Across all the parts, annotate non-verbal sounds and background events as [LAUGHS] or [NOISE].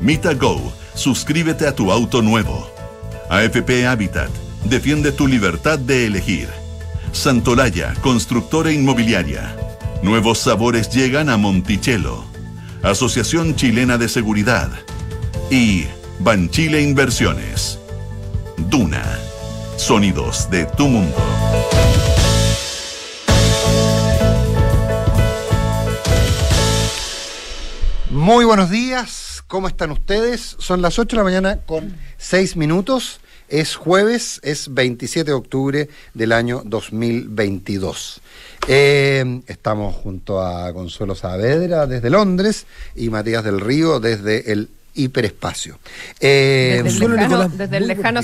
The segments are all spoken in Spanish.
Mita Go, suscríbete a tu auto nuevo. AFP Habitat, defiende tu libertad de elegir. Santolaya, constructora inmobiliaria. Nuevos sabores llegan a Monticello. Asociación Chilena de Seguridad. Y Banchile Inversiones. Duna. Sonidos de tu mundo. Muy buenos días, ¿cómo están ustedes? Son las 8 de la mañana con 6 minutos. Es jueves, es 27 de octubre del año 2022. Eh, estamos junto a Consuelo Saavedra desde Londres y Matías del Río desde el hiperespacio. Eh, desde, el lejano, desde el lejano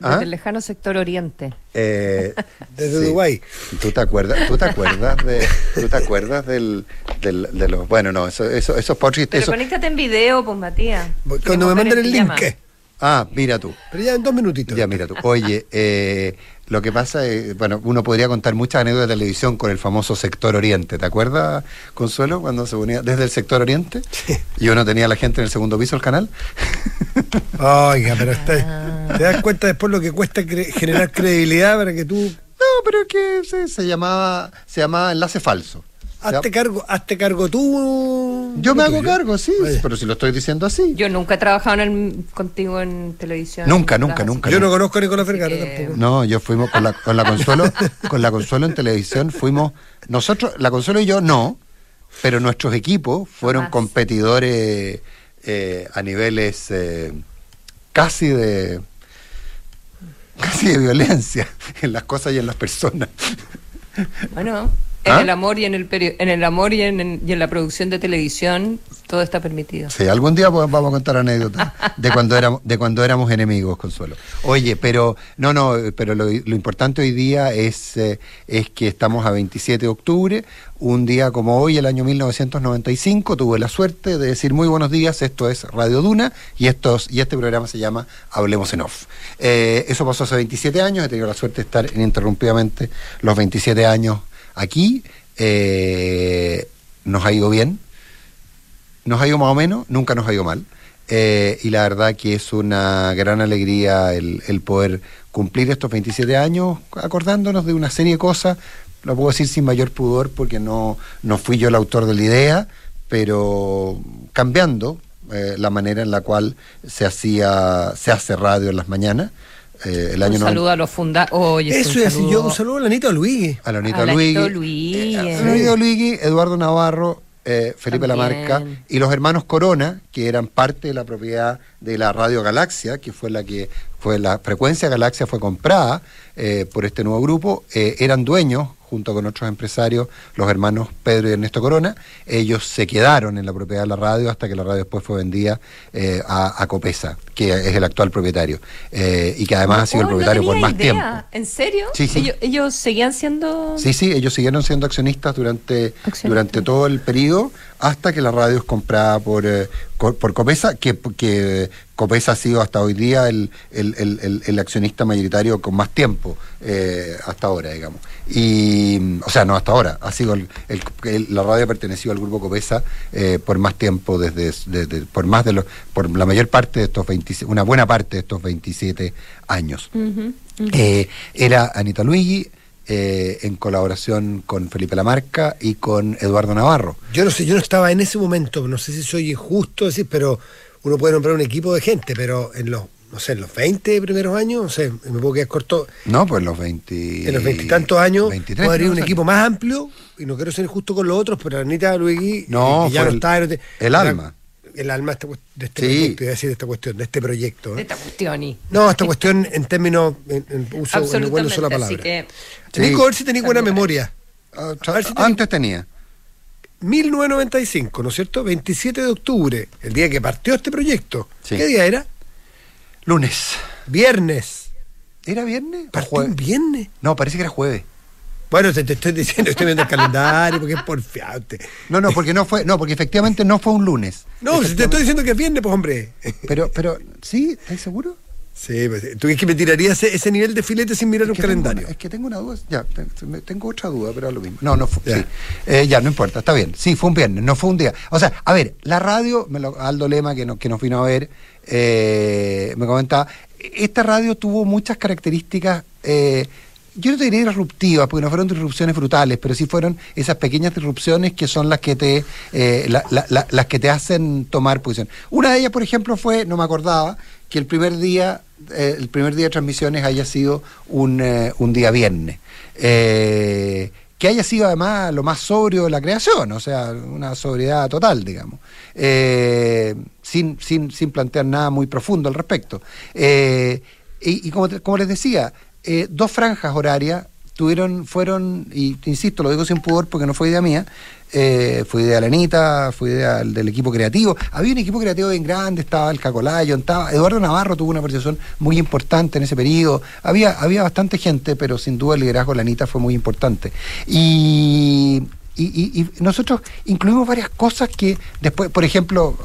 ¿Ah? Desde el lejano sector oriente. Eh, [LAUGHS] Desde Dubái. ¿Tú te acuerdas, tú te acuerdas de, tú te acuerdas del, del de los, bueno, no, eso, eso, esos Pero eso, conéctate en video, pues Matías. Cuando me manden el link. Ah, mira tú. Pero ya en dos minutitos. Ya, mira tú. Oye, eh, lo que pasa es, bueno, uno podría contar muchas anécdotas de televisión con el famoso sector oriente. ¿Te acuerdas, Consuelo, cuando se unía desde el sector oriente? Sí. Y uno tenía a la gente en el segundo piso del canal. [LAUGHS] Oiga, pero está, te das cuenta después lo que cuesta generar credibilidad para que tú. No, pero es que se, se llamaba, se llamaba enlace falso. Hazte cargo, hazte cargo tú. Yo me hago cargo, sí, pero si lo estoy diciendo así. Yo nunca he trabajado contigo en televisión. Nunca, nunca, nunca. Yo no conozco a Nicolás Vergara tampoco. No, yo fuimos con la, con la Consuelo, con la Consuelo en televisión, fuimos, nosotros, la Consuelo y yo no, pero nuestros equipos fueron competidores eh, a niveles eh, casi de casi de violencia en las cosas y en las personas. Bueno, en ¿Ah? el amor y en el en el amor y en, y en, la producción de televisión todo está permitido. Sí, algún día vamos a contar anécdotas de cuando éramos de cuando éramos enemigos, Consuelo. Oye, pero no, no, pero lo, lo importante hoy día es eh, es que estamos a 27 de octubre, un día como hoy, el año 1995, tuve la suerte de decir muy buenos días, esto es Radio Duna y estos y este programa se llama Hablemos en Off. Eh, eso pasó hace 27 años, he tenido la suerte de estar ininterrumpidamente los 27 años Aquí eh, nos ha ido bien, nos ha ido más o menos, nunca nos ha ido mal. Eh, y la verdad que es una gran alegría el, poder cumplir estos 27 años acordándonos de una serie de cosas, lo puedo decir sin mayor pudor porque no, no fui yo el autor de la idea, pero cambiando eh, la manera en la cual se hacía se hace radio en las mañanas eh, el año un saludo a los fundadores. Eso es, yo un saludo a la Anita Luigi. A la Anita Luigi. Eh, Luigi, Eduardo Navarro, eh, Felipe Lamarca y los hermanos Corona, que eran parte de la propiedad de la Radio Galaxia, que fue la que fue la frecuencia Galaxia fue comprada eh, por este nuevo grupo, eran dueños junto con otros empresarios, los hermanos Pedro y Ernesto Corona. Ellos se quedaron en la propiedad de la radio hasta que la radio después fue vendida eh, a, Copesa, que es el actual propietario, eh, y que además ha sido el propietario por más tiempo. ¿En serio? Sí, sí. ¿Ellos, seguían siendo...? Sí, sí, ellos siguieron siendo accionistas durante, durante todo el periodo hasta que la radio es comprada por, eh, por Copesa, que, que Copesa ha sido hasta hoy día el, el, accionista mayoritario con más tiempo hasta ahora, digamos. Y, o sea, no hasta ahora, ha sido el, la radio ha pertenecido al grupo Copesa eh, por más tiempo, desde, por más de los, por la mayor parte de estos 27, una buena parte de estos 27 años. Eh, era Anita Luigi, eh, en colaboración con Felipe Lamarca y con Eduardo Navarro. Yo no sé, yo no estaba en ese momento, no sé si soy injusto decir, pero uno puede nombrar un equipo de gente, pero en los no sé, en los 20 primeros años, no sé, me puedo quedar corto. No, pues en los 20. En los 20 y tantos años, 23, podría un equipo más amplio, y no quiero ser justo con los otros, pero Anita Luigi, no, ya no el, está. el alma. El alma de este proyecto, decir, de esta cuestión, de este proyecto. De esta cuestión. Y... No, esta cuestión en términos, en, en uso, en el buen uso de la palabra. Que... Nico, a ver si tenía buena memoria. Ah, a ver si Antes tenía. 1995, ¿no es cierto? 27 de octubre, el día que partió este proyecto. ¿Qué día era? Lunes. Viernes. ¿Era viernes? ¿Partió un viernes? No, parece que era jueves. Bueno, te, estoy diciendo, estoy viendo el calendario porque es porfiante. No, no, porque no fue, no, porque efectivamente no fue un lunes. No, te estoy diciendo que es viernes, pues hombre. Pero, pero, ¿sí? ¿Estás seguro? Sí, pues, tú es que me tirarías ese, ese nivel de filete sin mirar Es un calendario. una- es que tengo una duda. Ya, te- tengo otra duda, pero es lo mismo. No, no fue. sí. Eh, ya, no importa, está bien. Sí, fue un viernes, no fue un día. O sea, a ver, la radio, me lo- Aldo Lema, que, no- que nos vino a ver, eh, me comentaba, esta radio tuvo muchas características. eh, yo no te diría disruptivas, porque no fueron disrupciones brutales, pero sí fueron esas pequeñas disrupciones que son las que te eh, la- la- la- las que te hacen tomar posición. Una de ellas, por ejemplo, fue, no me acordaba, que el primer día, el primer día de transmisiones haya sido un, un día viernes. Que haya sido además lo más sobrio de la creación, o sea, una sobriedad total, digamos, Eh, sin, sin, sin plantear nada muy profundo al respecto. Eh, y, como, como les decía, eh, dos franjas horarias tuvieron, fueron, y insisto, lo digo sin pudor porque no fue idea mía, eh, fue de la Anita, fue del, equipo creativo. Había un equipo creativo bien grande, estaba el Cacolayo, estaba, Eduardo Navarro tuvo una participación muy importante en ese periodo. Había, había bastante gente, pero sin duda el liderazgo de la Anita fue muy importante. Y, y, nosotros incluimos varias cosas que después, por ejemplo,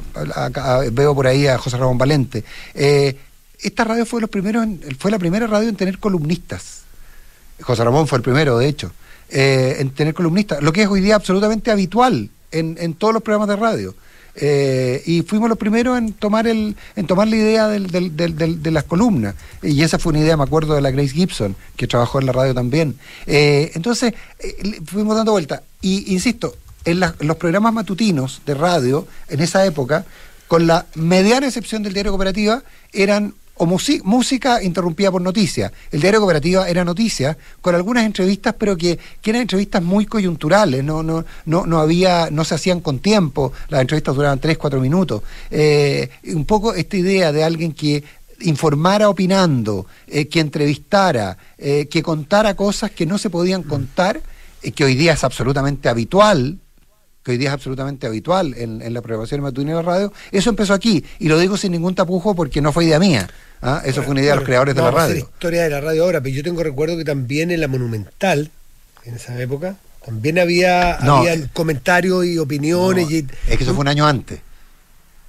veo por ahí a José Ramón Valente. eh, esta radio fue, los primeros en- fue la primera radio en tener columnistas. José Ramón fue el primero, de hecho, eh, en tener columnistas, lo que es hoy día absolutamente habitual en, en todos los programas de radio. Eh, y fuimos los primeros en tomar el en tomar la idea del- del- del- de las columnas. Y esa fue una idea me acuerdo de la Grace Gibson que trabajó en la radio también. Eh, entonces eh, fuimos dando vuelta. Y insisto en, la- los programas matutinos de radio en esa época con la mediana excepción del diario cooperativa eran o música interrumpida por noticias. El diario Cooperativa era noticia, con algunas entrevistas, pero que, que eran entrevistas muy coyunturales, no, no, no, no había, no se hacían con tiempo, las entrevistas duraban tres, cuatro minutos. Eh, un poco esta idea de alguien que informara opinando, eh, que entrevistara, eh, que contara cosas que no se podían contar, que hoy día es absolutamente habitual, que hoy día es absolutamente habitual en, en la programación matutina de la radio, eso empezó aquí, y lo digo sin ningún tapujo porque no fue idea mía, ¿ah? eso fue una idea de los creadores de la radio. historia de la radio ahora, pero yo tengo recuerdo que también en la Monumental, en esa época, también había, No, había comentarios y opiniones. No, y, es que eso fue un año antes.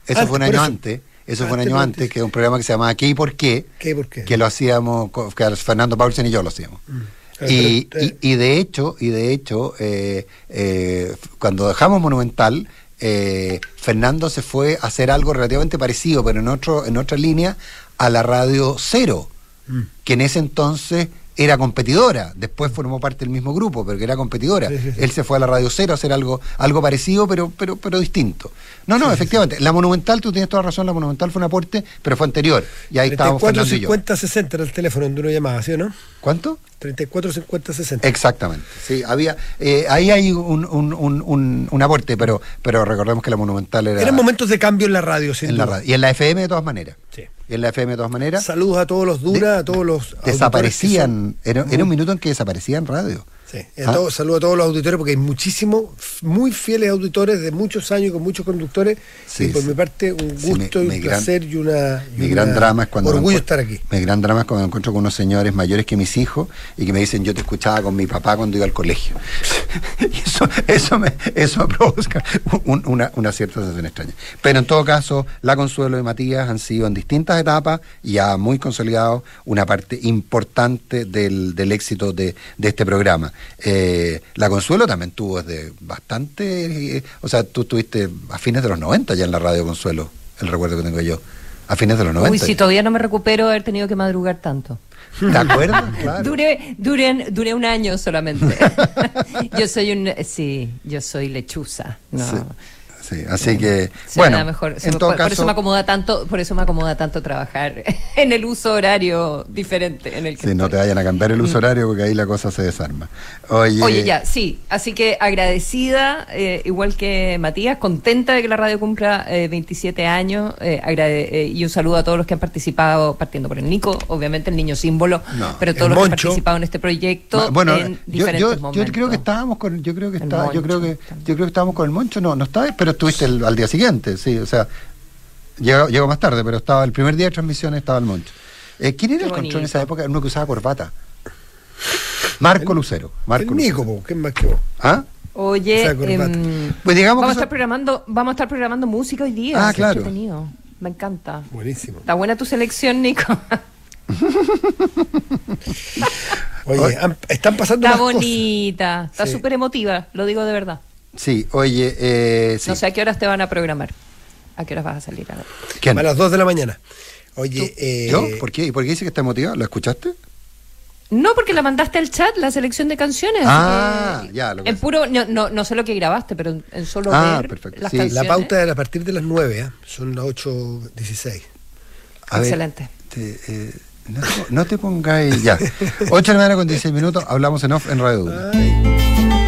Eso Antes, fue un año eso. antes. Eso fue un año antes, que un programa que se llamaba ¿Qué y por qué? ¿Qué, por qué? Que lo hacíamos, que Fernando Paulsen y yo lo hacíamos. Claro, Y, y de hecho, y de hecho, eh, eh, cuando dejamos Monumental, eh, Fernando se fue a hacer algo relativamente parecido, pero en otro, en otra línea, a la radio Cero, Mm. que en ese entonces era competidora, después formó parte del mismo grupo, pero que era competidora. Sí, sí, sí. Él se fue a la Radio Cero a hacer algo, algo parecido, pero, pero, pero distinto. No, no, efectivamente, la Monumental, tú tienes toda razón, la Monumental fue un aporte, pero fue anterior. Y ahí estábamos 34 Fernando y yo. 50 60 era el teléfono donde uno llamaba, ¿sí o no? ¿Cuánto? 34 50 60. Exactamente, sí, había, eh, ahí hay un, un, un, un- aporte, pero, pero recordemos que la Monumental era Eran momentos de cambio en la radio, sin en la radio. Y en la FM de todas maneras. Sí. En la FM de todas maneras. Saludos a todos los Dura, De- a todos los. Desaparecían, son era, era un minuto en que desaparecían radio. Sí, y a todos- saludo a todos los auditores porque hay muchísimos, muy fieles auditores de muchos años con muchos conductores. Sí, y por sí. mi parte, un gusto mi- y un gran- placer y una. y Mi una gran drama es cuando Orgullo estar aquí. Mi gran drama es cuando me encuentro con unos señores mayores que mis hijos y que me dicen yo te escuchaba con mi papá cuando iba al colegio. [LAUGHS] y eso, eso me, eso me provoca un- una, una cierta sensación extraña. Pero en todo caso, la Consuelo y Matías han sido en distintas etapas y ya muy consolidados una parte importante del, del éxito de, de este programa. Eh, la Consuelo también tuvo desde bastante, eh, o sea, tú estuviste a fines de los 90 ya en la radio Consuelo, el recuerdo que tengo yo. A fines de los 90. Uy, si todavía no me recupero haber tenido que madrugar tanto. ¿De acuerdo? [LAUGHS] Claro. Duré, duré, duré un año solamente. [LAUGHS] yo soy un... Sí, yo soy lechuza. No. Sí, sí, así que, Se bueno, mejor. en todo por, por caso, eso me acomoda tanto, por eso me acomoda tanto trabajar [LAUGHS] en el uso horario diferente en el que sí, no te vayan a cambiar el uso horario porque ahí la cosa se desarma. Oye, Oye, ya, sí. Así que agradecida, eh, igual que Matías, contenta de que la radio cumpla eh, 27 años eh, agrade- eh, y un saludo a todos los que han participado, partiendo por el Nico, obviamente el niño símbolo, No, pero todos los que han Moncho. participado en este proyecto Ma- bueno, en yo, diferentes yo, yo momentos. creo que estábamos con, yo creo que está, yo creo que, Moncho. yo creo que estábamos con el Moncho, no, no estaba, pero estuviste el- al día siguiente, sí, o sea, llegó, llegó más tarde, pero estaba el primer día de transmisión estaba el Moncho. Eh, ¿Quién era Qué el control en esa época? Uno que usaba corbata. Marco Lucero. Marco el Nico, Lucero. ¿qué más que vos? ¿Ah? Oye, em, Pues digamos vamos, a estar programando, vamos a estar programando música hoy día. Ah, qué claro. entretenido. Me encanta. Buenísimo. Está buena tu selección, Nico. [LAUGHS] Oye, están pasando Está más cosas. bonita, está Sí. súper emotiva, lo digo de verdad. Sí, oye, eh, sí. No sé a qué horas te van a programar. ¿A qué horas vas a salir? A ver. ¿Quién? A las 2 de la mañana. Oye, eh, ¿Yo? ¿Por qué? ¿Y por qué dice que está emotiva? ¿Lo escuchaste? No, porque la mandaste al chat, la selección de canciones. Ah, Eh, ya, lo que En es. puro, no, no, no sé lo que grabaste, pero en- en solo Ah, ver perfecto. las Sí, la canciones. pauta era a partir de las 9, ¿eh? son las 8.16. A ver, Excelente. te, eh, no, te, no te pongáis ya. [LAUGHS] 8 de la mañana con 16 minutos, hablamos en off en Radio Duna.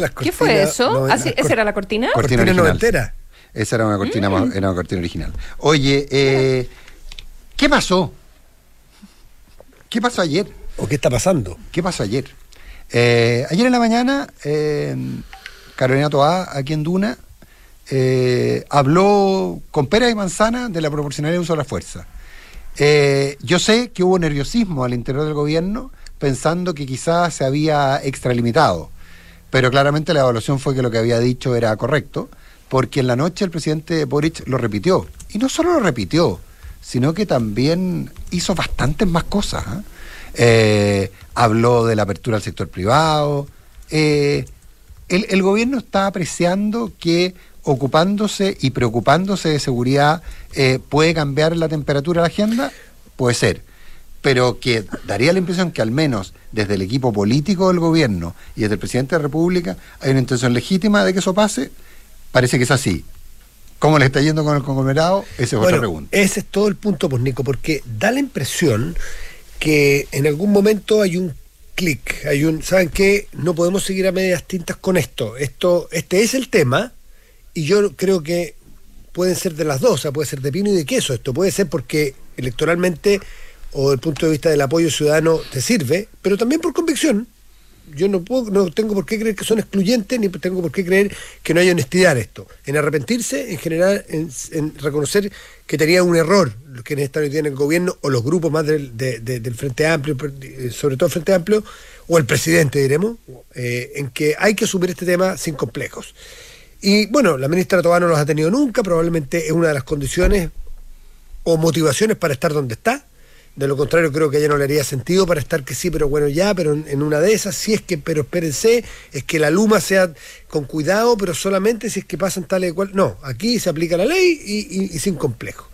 Las ¿Qué fue eso? no, Ah, sí, las ¿Esa cor- era la cortina? Cor- Cortina cortina original. noventera. esa era una cortina, Mm. más- era una cortina original. Oye, eh, ¿qué pasó? ¿Qué pasó ayer? ¿O qué está pasando? ¿Qué pasó ayer? Eh, ayer en la mañana, eh, Carolina Toá, aquí en Duna, eh, habló con pera y manzana de la proporcionalidad de uso de la fuerza. Eh, yo sé que hubo nerviosismo al interior del gobierno pensando que quizás se había extralimitado, pero claramente la evaluación fue que lo que había dicho era correcto, porque en la noche el presidente Boric lo repitió. Y no solo lo repitió, sino que también hizo bastantes más cosas. ¿ah? Eh, habló de la apertura al sector privado. eh, el, el gobierno está apreciando que ocupándose y preocupándose de seguridad eh, puede cambiar la temperatura de la agenda, puede ser. Pero que daría la impresión que al menos desde el equipo político del gobierno y desde el presidente de la República hay una intención legítima de que eso pase, parece que es así. ¿Cómo le está yendo con el conglomerado? Esa es otra pregunta. ese es todo el punto, pues Nico, porque da la impresión que en algún momento hay un clic, hay un, ¿saben qué? No podemos seguir a medias tintas con esto. Esto, este es el tema, y yo creo que pueden ser de las dos, o sea, puede ser de pino y de queso. Esto puede ser porque electoralmente o desde el punto de vista del apoyo ciudadano te sirve, pero también por convicción. Yo no puedo, no tengo por qué creer que son excluyentes, ni tengo por qué creer que no hay honestidad en esto. En arrepentirse, en general, en, reconocer que tenía un error que están hoy día en el gobierno, o los grupos más del, de- de- del Frente Amplio, eh, sobre todo el Frente Amplio, o el presidente, diremos, eh, en que hay que asumir este tema sin complejos. Y bueno, la ministra Tobá no los ha tenido nunca, probablemente es una de las condiciones o motivaciones para estar donde está. De lo contrario, creo que a ella no le haría sentido para estar que sí, pero bueno, ya, pero en, una de esas, si es que, pero espérense, es que la luma sea con cuidado, pero solamente si es que pasan tal y cual. No, aquí se aplica la ley y, y- y sin complejo.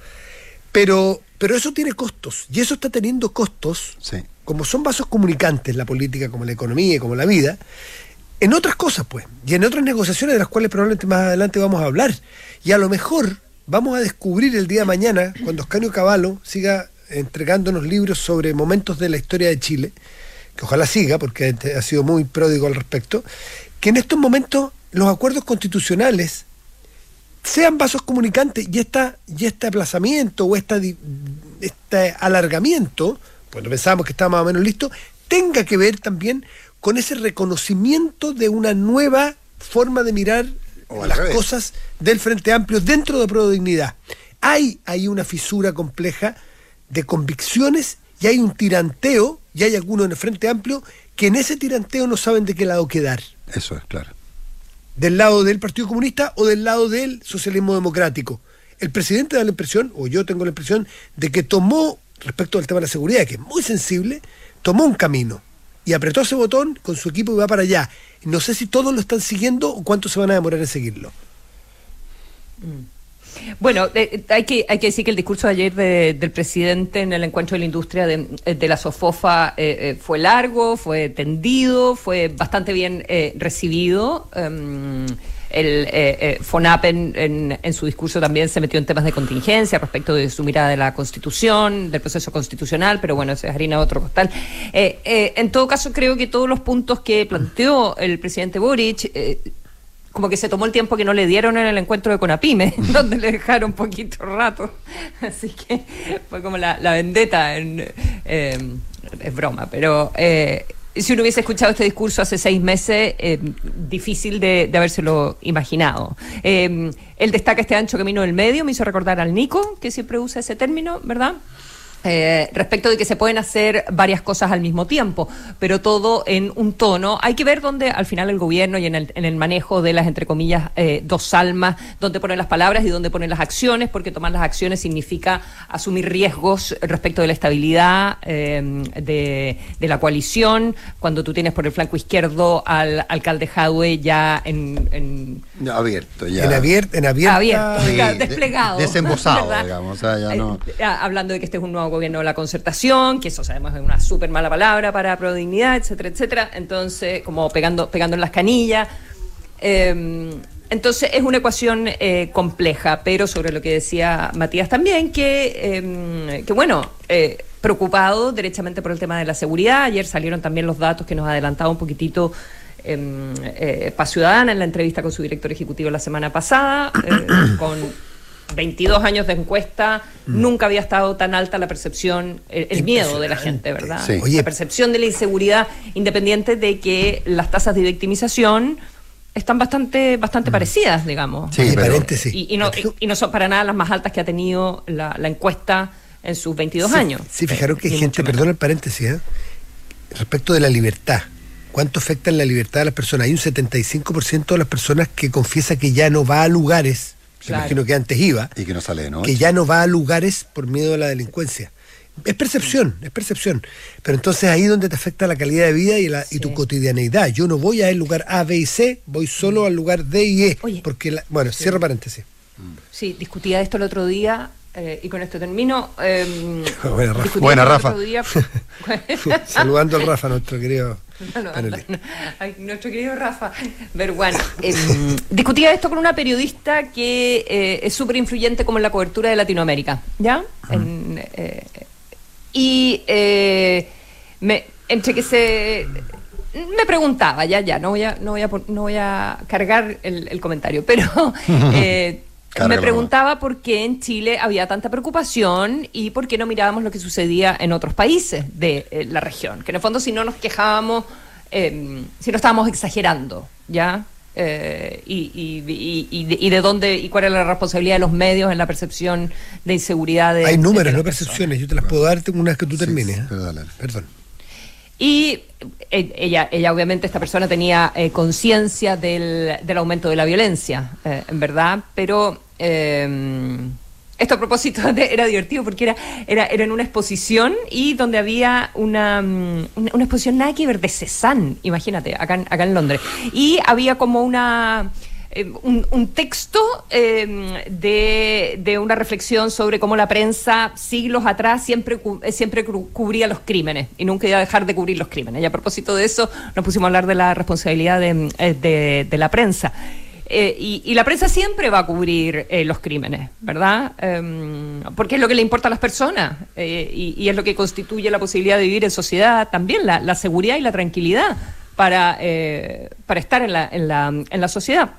Pero, pero eso tiene costos, y eso está teniendo costos, Sí. como son vasos comunicantes, la política, como la economía y como la vida, en otras cosas, pues, y en otras negociaciones de las cuales probablemente más adelante vamos a hablar. Y a lo mejor vamos a descubrir el día de mañana, cuando Oscanio Cavallo siga entregándonos libros sobre momentos de la historia de Chile, que ojalá siga, porque ha sido muy pródigo al respecto, que en estos momentos los acuerdos constitucionales sean vasos comunicantes y, esta, y este aplazamiento o esta, este alargamiento, cuando pensábamos que estaba más o menos listo, tenga que ver también con ese reconocimiento de una nueva forma de mirar O las revés. cosas del Frente Amplio dentro de Pro Dignidad. Hay ahí una fisura compleja de convicciones y hay un tiranteo, y hay algunos en el Frente Amplio que en ese tiranteo no saben de qué lado quedar Eso es, claro. del lado del Partido Comunista o del lado del socialismo democrático. El presidente da la impresión, o yo tengo la impresión, de que tomó, respecto al tema de la seguridad, que es muy sensible, tomó un camino y apretó ese botón con su equipo y va para allá. No sé si todos lo están siguiendo o cuánto se van a demorar en seguirlo. Bueno, eh, hay, que, hay que decir que el discurso de ayer de- del presidente en el encuentro de la industria de, de la SOFOFA eh, eh, fue largo, fue tendido, fue bastante bien eh, recibido. Um, el eh, eh, FONAP en, en- su discurso también se metió en temas de contingencia respecto de su mirada de la Constitución, del proceso constitucional, pero bueno, es harina otro costal. Eh, eh, en todo caso, creo que todos los puntos que planteó el presidente Boric eh, como que se tomó el tiempo que no le dieron en el encuentro de Conapime, [LAUGHS] donde le dejaron poquito rato. [LAUGHS] Así que fue como la, la vendetta. En, eh, es broma, pero eh, si uno hubiese escuchado este discurso hace seis meses, eh, difícil de, de habérselo imaginado. Eh, él destaca este ancho camino del medio, me hizo recordar al Nico, que siempre usa ese término, ¿verdad? Eh, respecto de que se pueden hacer varias cosas al mismo tiempo, pero todo en un tono. Hay que ver dónde al final el gobierno y en el, en el manejo de las, entre comillas, eh, dos almas, dónde ponen las palabras y dónde ponen las acciones, porque tomar las acciones significa asumir riesgos respecto de la estabilidad eh, de, de, la coalición. Cuando tú tienes por el flanco izquierdo al alcalde Jadwe ya en, en no, abierto, ya. En, abierto, en abierta, abierto, sí, desplegado. Desembosado, [LAUGHS] digamos. O sea, ya no... hablando de que este es un nuevo gobierno de la concertación, que eso sabemos es una súper mala palabra para prodignidad, etcétera, etcétera. Entonces, como pegando, pegando en las canillas. Eh, entonces es una ecuación eh, compleja, pero sobre lo que decía Matías también, que, eh, que bueno, eh, preocupado derechamente por el tema de la seguridad. Ayer salieron también los datos que nos adelantaba un poquitito eh, Paz Ciudadana en la entrevista con su director ejecutivo la semana pasada, con 22 años de encuesta, mm. nunca había estado tan alta la percepción, el, miedo de la gente, ¿verdad? La percepción de la inseguridad, independiente de que las tasas de victimización están bastante bastante mm. parecidas, digamos. Sí, Y, no, y, no, son para nada las más altas que ha tenido la, encuesta en sus 22 años. Sí, fijaron que hay gente, perdón el paréntesis, ¿eh? respecto de la libertad. ¿Cuánto afecta en la libertad de las personas? Hay un 75% de las personas que confiesa que ya no va a lugares imagino que antes iba. Y que no sale Que ya no va a lugares por miedo a la delincuencia. Es percepción, es percepción. Pero entonces ahí donde te afecta la calidad de vida y, la, y tu cotidianeidad. Yo no voy a el lugar A, B y C, voy solo al lugar D y E. porque bueno, cierro paréntesis. Sí, discutía esto el otro día eh, y con esto termino. [LAUGHS] Eh, Buena, Rafa. [LAUGHS] Saludando al Rafa, nuestro querido. [LAUGHS] nuestro querido Rafa Verguano. Eh, discutía esto con una periodista que eh, es súper influyente como en la cobertura de Latinoamérica, ¿ya? y me, entre que se me preguntaba, ya, ya, no voy a, no voy a, no voy a cargar el, el comentario, pero me preguntaba por qué en Chile había tanta preocupación y por qué no mirábamos lo que sucedía en otros países de eh, la región. Que en el fondo si no nos quejábamos, em, si no estábamos exagerando, ¿ya? Eh, y, y, de, dónde y cuál era la responsabilidad de los medios en la percepción de inseguridad de Hay números, no percepciones. Yo te las puedo dar una vez que tú termines. ¿eh? Perdón. Y ella, ella obviamente, esta persona tenía conciencia del, del, aumento de la violencia, en verdad, pero Em, esto a propósito era divertido porque era, era, era en una exposición y donde había una, mm, una, exposición nada que ver de Cézanne, imagínate, acá acá en Londres. Y había como una... Eh, un, texto em, de, de, una reflexión sobre cómo la prensa siglos atrás siempre, eh, siempre cubría los crímenes y nunca iba a dejar de cubrir los crímenes. Y a propósito de eso nos pusimos a hablar de la responsabilidad de, eh, de la prensa. Eh, y, la prensa siempre va a cubrir eh, los crímenes, ¿verdad? Em, porque es lo que le importa a las personas eh, y, es lo que constituye la posibilidad de vivir en sociedad también, la, seguridad y la tranquilidad para, para estar en la, en, la, en la sociedad.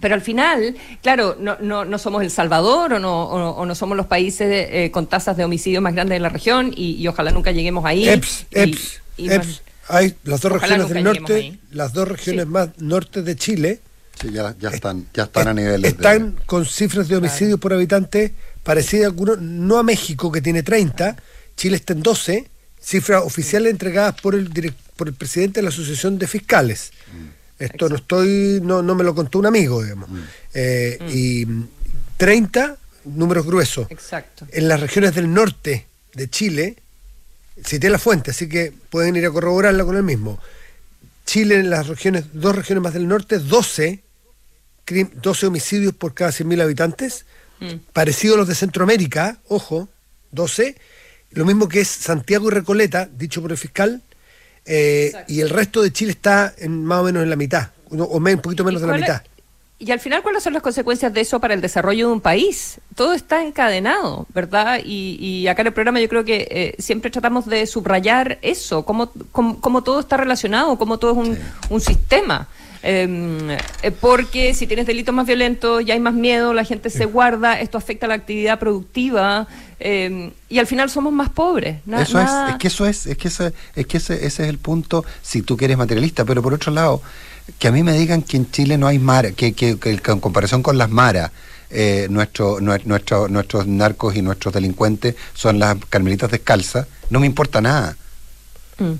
Pero al final, claro, no, no, no somos El Salvador o no, o, no somos los países con tasas de homicidio más grandes de la región y, ojalá nunca lleguemos ahí. EPS, EPS, EPS. Hay las dos regiones del norte, las dos regiones más norte de Chile Sí, ya, están, ya están a nivel. Están con cifras de homicidios por habitante parecidas a algunos, no a México que tiene 30, Chile está en 12, cifras oficiales entregadas por el por el presidente de la Asociación de Fiscales. Mm. Esto no estoy, no, no me lo contó un amigo, digamos. Mm. Eh, mm. Y 30 números gruesos. Exacto. En las regiones del norte de Chile, cité la fuente, así que pueden ir a corroborarla con el mismo. Chile en las regiones, dos regiones más del norte, 12 12 homicidios por cada 100.000 habitantes, mm. parecido a los de Centroamérica, ojo, 12, lo mismo que es Santiago y Recoleta, dicho por el fiscal, eh, y el resto de Chile está en, más o menos en la mitad, o un poquito menos de la mitad. Y al final, ¿cuáles son las consecuencias de eso para el desarrollo de un país? Todo está encadenado, ¿verdad? Y, acá en el programa yo creo que eh, siempre tratamos de subrayar eso, cómo, cómo, todo está relacionado, cómo todo es un, un sistema. Em, eh, porque si tienes delitos más violentos, ya hay más miedo, la gente se guarda, esto afecta a la actividad productiva em, y al final somos más pobres. eso es, es que eso es, es que, ese, es que ese, ese es el punto si tú quieres materialista, pero por otro lado, que a mí me digan que en Chile no hay mara, que, que, que en comparación con las maras, eh, nuestro, nue- nuestro- nuestros narcos y nuestros delincuentes son las carmelitas descalzas, no me importa nada.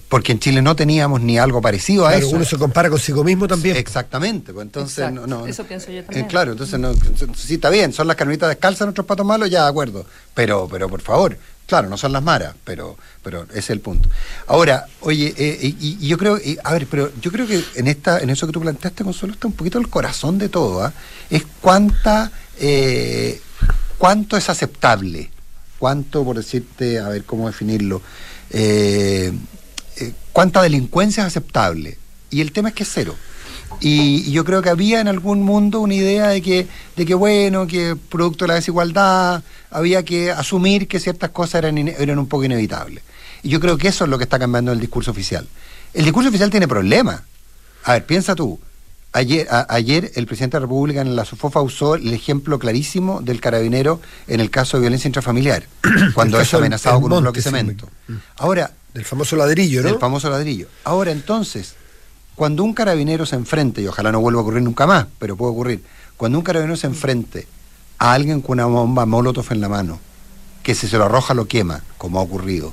Porque en Chile no teníamos ni algo parecido a Claro, eso. uno se compara consigo mismo también. Exactamente, pues entonces Exacto, no, no, eso pienso yo eh, también. claro, entonces no, sí está bien, son las carmelitas descalzas nuestros patos malos, ya de acuerdo, pero pero por favor, claro, no son las maras, pero pero ese es el punto. Ahora, oye, eh, y, y yo creo, y, a ver, pero yo creo que en esta en eso que tú planteaste Consuelo está un poquito el corazón de todo, ¿ah? Es cuánta eh, cuánto es aceptable, cuánto por decirte, a ver cómo definirlo. Eh, eh, cuánta delincuencia es aceptable. Y el tema es que es cero. Y, y yo creo que había en algún mundo una idea de que, de que bueno, que producto de la desigualdad había que asumir que ciertas cosas eran, eran un poco inevitables. Y yo creo que eso es lo que está cambiando el discurso oficial. El discurso oficial tiene problemas. A ver, piensa tú. Ayer, a- ayer el presidente de la República en la SOFOFA usó el ejemplo clarísimo del carabinero en el caso de violencia intrafamiliar, [COUGHS] cuando es amenazado con un bloque de cemento. me- Ahora, Del famoso ladrillo, ¿no? del famoso ladrillo. Ahora entonces, cuando un carabinero se enfrente, y ojalá no vuelva a ocurrir nunca más, pero puede ocurrir, cuando un carabinero se enfrente a alguien con una bomba Molotov en la mano, que si se lo arroja lo quema, como ha ocurrido,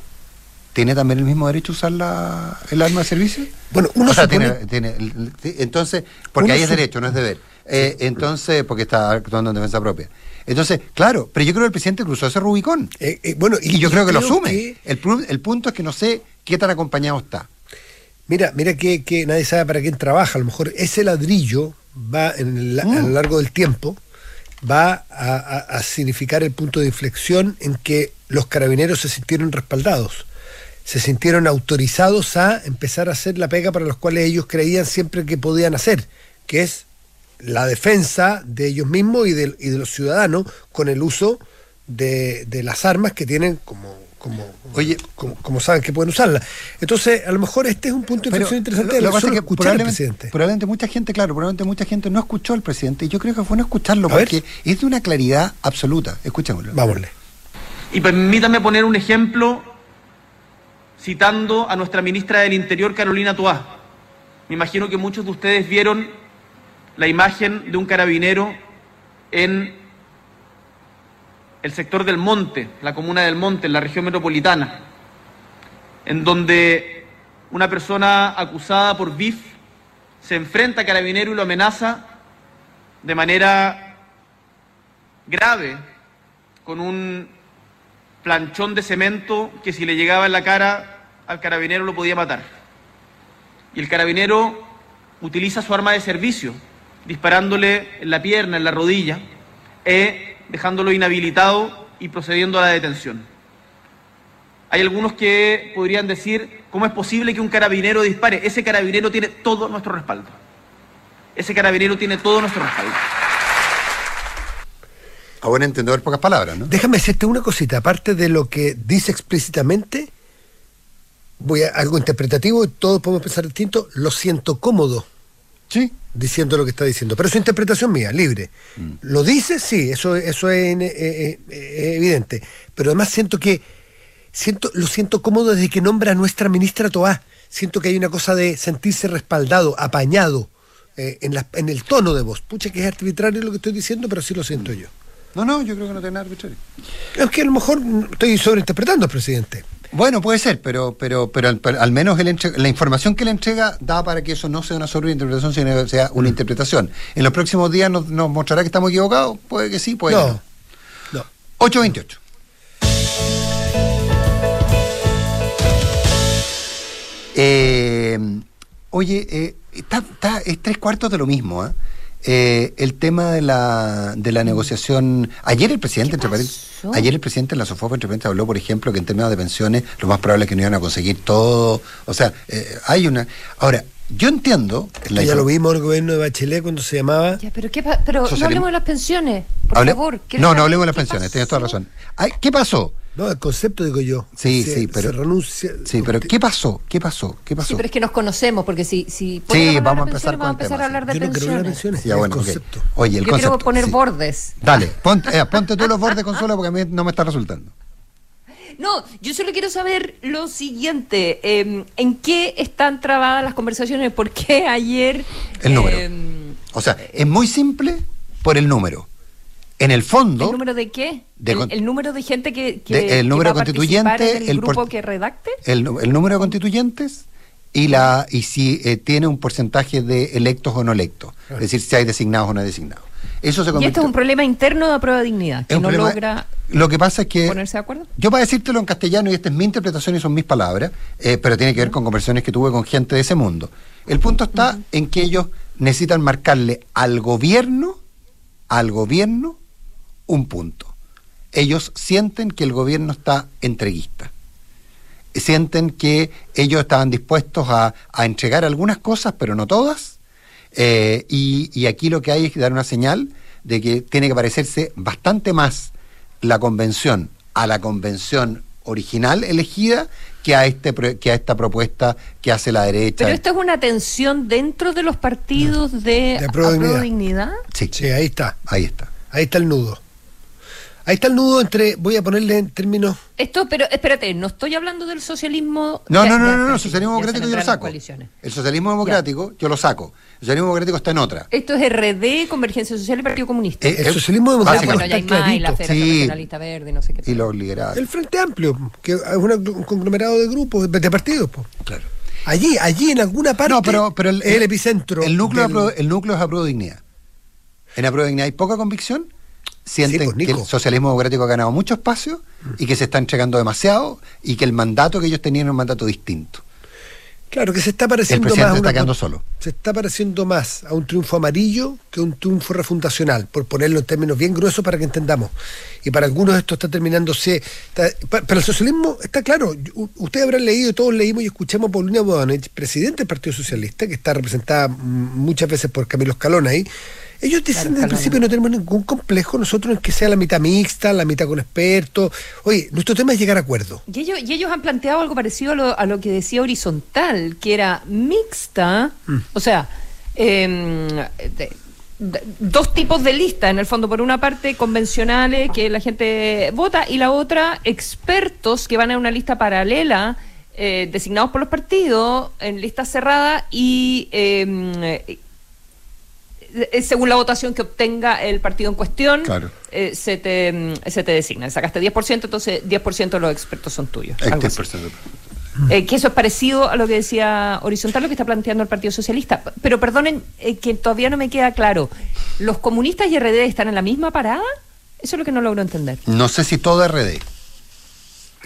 ¿tiene también el mismo derecho a usar la, el arma de servicio? Bueno, uno O sea, supone- tiene- tiene- el- sí, entonces, porque Uno ahí es su- derecho, no es deber. Eh, entonces, porque está actuando en defensa propia. Entonces, claro, pero yo creo que el presidente cruzó ese Rubicón. Eh, eh, bueno, Y, yo creo que lo asume. que- El, el punto es que no sé qué tan acompañado está. Mira, mira que, que nadie sabe para quién trabaja. A lo mejor ese ladrillo va en el- Mm. a lo largo del tiempo va a, a- a significar el punto de inflexión en que los carabineros se sintieron respaldados, se sintieron autorizados a empezar a hacer la pega para los cuales ellos creían siempre que podían hacer, que es la defensa de ellos mismos y de, y de los ciudadanos con el uso de, de las armas que tienen como, como, Oye. como, como saben que pueden usarlas. Entonces, a lo mejor este es un punto de inflexión interesante lo- de lo pasa es que escuchar al probablemente, presidente. probablemente mucha gente, claro, probablemente mucha gente no escuchó al presidente. Y yo creo que fue no escucharlo A ver. porque es de una claridad absoluta. Escuchémoslo. Vámonos. Y permítame poner un ejemplo citando a nuestra ministra del Interior, Carolina Toá. Me imagino que muchos de ustedes vieron la imagen de un carabinero en el sector del Monte, la comuna del Monte, en la región metropolitana, en donde una persona acusada por BIF se enfrenta a carabinero y lo amenaza de manera grave con un planchón de cemento que si le llegaba en la cara al carabinero lo podía matar. Y el carabinero utiliza su arma de servicio, disparándole en la pierna, en la rodilla, e dejándolo inhabilitado y procediendo a la detención. Hay algunos que podrían decir, ¿cómo es posible que un carabinero dispare? Ese carabinero tiene todo nuestro respaldo. Ese carabinero tiene todo nuestro respaldo. A buen entendedor, pocas palabras, ¿no? Déjame decirte una cosita, aparte de lo que dice explícitamente, voy a algo interpretativo, y todos podemos pensar distinto, lo siento cómodo Sí. Diciendo lo que está diciendo, pero es interpretación mía, libre. Lo dice, sí, eso, eso es eh, eh, eh, evidente, pero además siento que siento, lo siento cómodo desde que nombra a nuestra ministra Toá. Siento que hay una cosa de sentirse respaldado, apañado eh, en, la- en el tono de voz. Pucha, que es arbitrario lo que estoy diciendo, pero así lo siento yo. No, no, yo creo que no tiene nada arbitrario. Es que a lo mejor mm, estoy sobreinterpretando al presidente. Bueno, puede ser, pero pero pero al, pero al menos entre- la información que le entrega da para que eso no sea una sobreinterpretación, sino que sea una interpretación. En los próximos días nos, nos mostrará que estamos equivocados. Puede que sí, puede que No, no. no. 828. Eh, oye, eh, está, está- es tres cuartos de lo mismo. ¿ah? Eh, el tema de la, de la negociación. Ayer el presidente, entre ayer el presidente en la Sofofa, entre paréntesis, habló, por ejemplo, que en términos de pensiones, lo más probable es que no iban a conseguir todo. O sea, eh, hay una. Ahora, yo entiendo. la ya lo vimos en el gobierno de Bachelet cuando se llamaba. Ya, pero, ¿qué pa- pero no hablemos de las pensiones, por Hable- favor. ¿Qué no, no hablemos de las pensiones, tienes toda razón. Ay, ¿Qué pasó? No, el concepto digo yo. Sí, Se- sí, pero- Se renuncia. Sí, pero ¿qué pasó? ¿Qué pasó? ¿Qué pasó? Sí, pero es que nos conocemos, porque si, si Sí, vamos a empezar pensiones, con vamos a el empezar tema, a hablar de Yo no pensiones. pensiones. Sí, ya, el bueno, ok. concepto. Oye, el Yo concepto. quiero poner sí. bordes. Dale, ponte, eh, ponte tú los bordes, Consuelo, porque a mí no me está resultando. No, yo solo quiero saber lo siguiente. eh, ¿En qué están trabadas las conversaciones? ¿Por qué ayer... El número. eh, O sea, es muy simple por el número. En el fondo... ¿El número de qué? De ¿El, número de gente que, que, de- el que número va a constituyente, en el, el grupo por- que redacte? el, número de constituyentes y la y si eh, tiene un porcentaje de electos o no electos, es decir, si hay designados o no designados. Eso se Y esto es un problema interno de prueba de dignidad, que no problema- logra Lo que pasa es que ponerse de acuerdo. yo para decírtelo en castellano y esta es mi interpretación y son mis palabras, eh, pero tiene que ver con conversaciones que tuve con gente de ese mundo. El punto está en que ellos necesitan marcarle al gobierno, al gobierno, un punto. Ellos sienten que el gobierno está entreguista. Sienten que ellos estaban dispuestos a, a entregar algunas cosas, pero no todas. Eh, y, y aquí lo que hay es que dar una señal de que tiene que parecerse bastante más la convención a la convención original elegida que a este pro- que a esta propuesta que hace la derecha. Pero esto es una tensión dentro de los partidos de, De Apruebo Apruebo Dignidad. Dignidad. Sí, Sí, ahí está. ahí está. Ahí está el nudo. Ahí está el nudo entre, voy a ponerle en términos Esto, pero espérate, no estoy hablando del socialismo. No, Ya- no, no, ya, no, no, socialismo democrático yo lo saco. El socialismo democrático yo lo saco. El socialismo democrático está en otra. Esto es RD, Convergencia Social y Partido Comunista. Eh, el eh, socialismo democrático bueno, ya hay está más, y la clarito. Federación Sí. Nacionalista Verde, no sé qué. y los liberales. El Frente Amplio, que es un conglomerado de grupos, de partidos. Claro. Allí, allí en alguna parte No, pero, pero el, es el epicentro. El núcleo, del- el núcleo es apruebo dignidad. En apruebo dignidad hay poca convicción. Sienten Sí, pues, que el socialismo democrático ha ganado mucho espacio y que se está entregando demasiado y que el mandato que ellos tenían era un mandato distinto. Claro, que se está pareciendo El presidente más a está una quedando con- solo. Se está pareciendo más a un triunfo amarillo que un triunfo refundacional, por ponerlo en términos bien gruesos para que entendamos. Y para algunos esto está terminándose. está- pa- para el socialismo está claro. Ustedes habrán leído, todos leímos y escuchamos a Paulina Bodanich, presidente del Partido Socialista, que está representada muchas veces por Camilo Escalón ahí. Ellos dicen Claro, desde el principio no tenemos ningún complejo nosotros en que sea la mitad mixta, la mitad con expertos. Oye, nuestro tema es llegar a acuerdo. Y ellos, y ellos han planteado algo parecido a lo, a lo que decía Horizontal, que era mixta, Mm. o sea, de- de- dos tipos de lista, en el fondo, por una parte convencionales que la gente vota y la otra expertos que van a una lista paralela. eh, designados por los partidos en lista cerrada y eh, eh, según la votación que obtenga el partido en cuestión, Claro. eh, se, te, mm, se te designa. Sacaste 10%, entonces 10% de los expertos son tuyos. Eh, que eso es parecido a lo que decía Horizontal, lo que está planteando el Partido Socialista. Pero perdonen, eh, que todavía no me queda claro. ¿Los comunistas y RD están en la misma parada? Eso es lo que no logro entender. No sé si todo RD.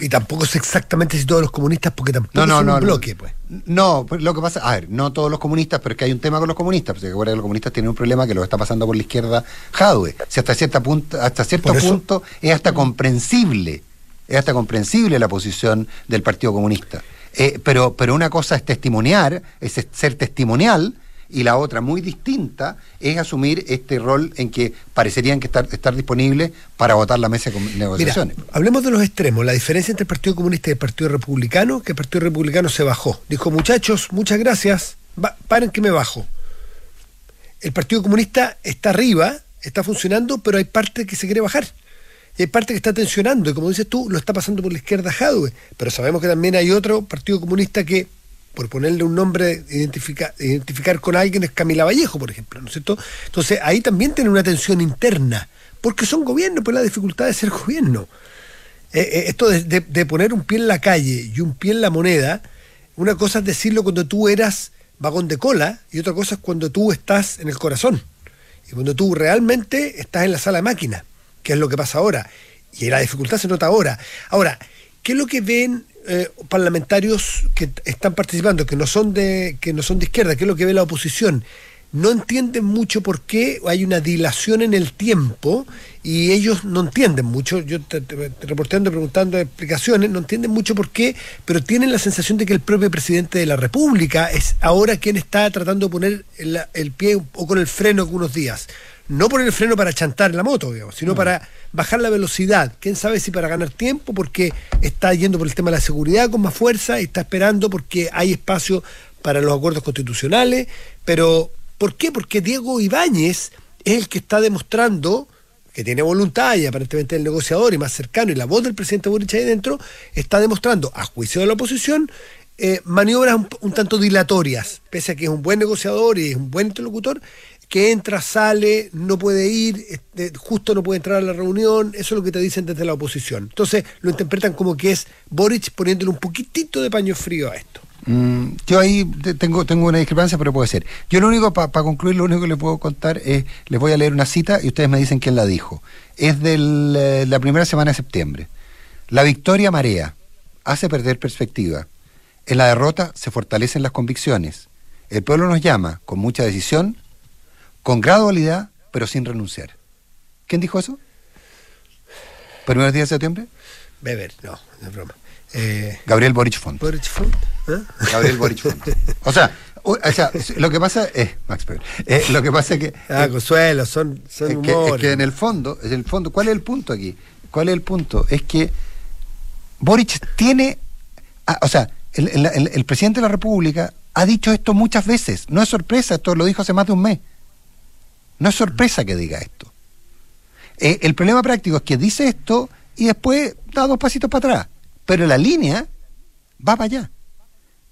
Y tampoco sé exactamente si todos los comunistas, porque tampoco No, no, son no. un no. bloque, pues. No, pues lo que pasa, a ver, no todos los comunistas, pero es que hay un tema con los comunistas. Porque que los comunistas tienen un problema que lo está pasando por la izquierda Jadwe. Si hasta, cierta punto, hasta cierto punto es hasta comprensible, es hasta comprensible la posición del Partido Comunista. Eh, pero, pero una cosa es testimoniar, es ser testimonial, y la otra, muy distinta, es asumir este rol en que parecerían que estar, estar disponibles para votar la mesa de Mira, negociaciones. hablemos de los extremos. La diferencia entre el Partido Comunista y el Partido Republicano, que el Partido Republicano se bajó. Dijo, muchachos, muchas gracias, va- paren que me bajo. El Partido Comunista está arriba, está funcionando, pero hay parte que se quiere bajar. Y hay parte que está tensionando, y como dices tú, lo está pasando por la izquierda Jadwe. Pero sabemos que también hay otro Partido Comunista que, por ponerle un nombre, identifica- identificar con alguien es Camila Vallejo, por ejemplo, ¿no es cierto? Entonces ahí también tiene una tensión interna, porque son gobiernos, pues la dificultad de ser [LAUGHS] gobierno. Eh, eh, esto de, de- de poner un pie en la calle y un pie en la moneda, una cosa es decirlo cuando tú eras vagón de cola y otra cosa es cuando tú estás en el corazón. Y cuando tú realmente estás en la sala de máquina, que es lo que pasa ahora. Y la dificultad se nota ahora. Ahora, ¿qué es lo que ven eh, parlamentarios que están participando, que no son de, que no son de izquierda? ¿Qué es lo que ve la oposición? no entienden mucho por qué hay una dilación en el tiempo y ellos no entienden mucho. Yo te, te- preguntando explicaciones, no entienden mucho por qué, pero tienen la sensación de que el propio presidente de la República es ahora quien está tratando de poner el, el pie un poco en el freno algunos días. No poner el freno para chantar la moto, digamos, sino para bajar la velocidad. Quién sabe si para ganar tiempo, porque está yendo por el tema de la seguridad con más fuerza y está esperando porque hay espacio para los acuerdos constitucionales, pero ¿por qué? Porque Diego Ibáñez es el que está demostrando que tiene voluntad y aparentemente el negociador y más cercano y la voz del presidente Boric ahí dentro está demostrando, a juicio de la oposición, eh, maniobras un, un tanto dilatorias, pese a que es un buen negociador y es un buen interlocutor, que entra, sale, no puede ir, este, justo no puede entrar a la reunión, eso es lo que te dicen desde la oposición. Entonces lo interpretan como que es Boric poniéndole un poquitito de paño frío a esto. Mm, yo ahí te- tengo, tengo una discrepancia, pero puede ser. Yo lo único, para concluir, lo único que les puedo contar es, les voy a leer una cita y ustedes me dicen quién la dijo. Es de la primera semana de septiembre. La victoria marea, hace perder perspectiva. En la derrota se fortalecen las convicciones. El pueblo nos llama con mucha decisión, con gradualidad, pero sin renunciar. ¿Quién dijo eso? ¿Primeros días de septiembre? Beber, no, no es broma. Eh, Gabriel Boric Font. Boric Font, ¿eh? Gabriel Boric Font. O sea, o sea, lo que pasa es, Max Weber, eh, lo que pasa es que, Ah, Consuelo, son, son es que, es humores. que en el fondo, en el fondo, ¿cuál es el punto aquí? ¿Cuál es el punto? Es que Boric tiene, ah, o sea, el, el- el- el presidente de la República ha dicho esto muchas veces. No es sorpresa, esto lo dijo hace más de un mes. No es sorpresa que diga esto. Eh, el problema práctico es que dice esto y después da dos pasitos para atrás. Pero la línea va para allá.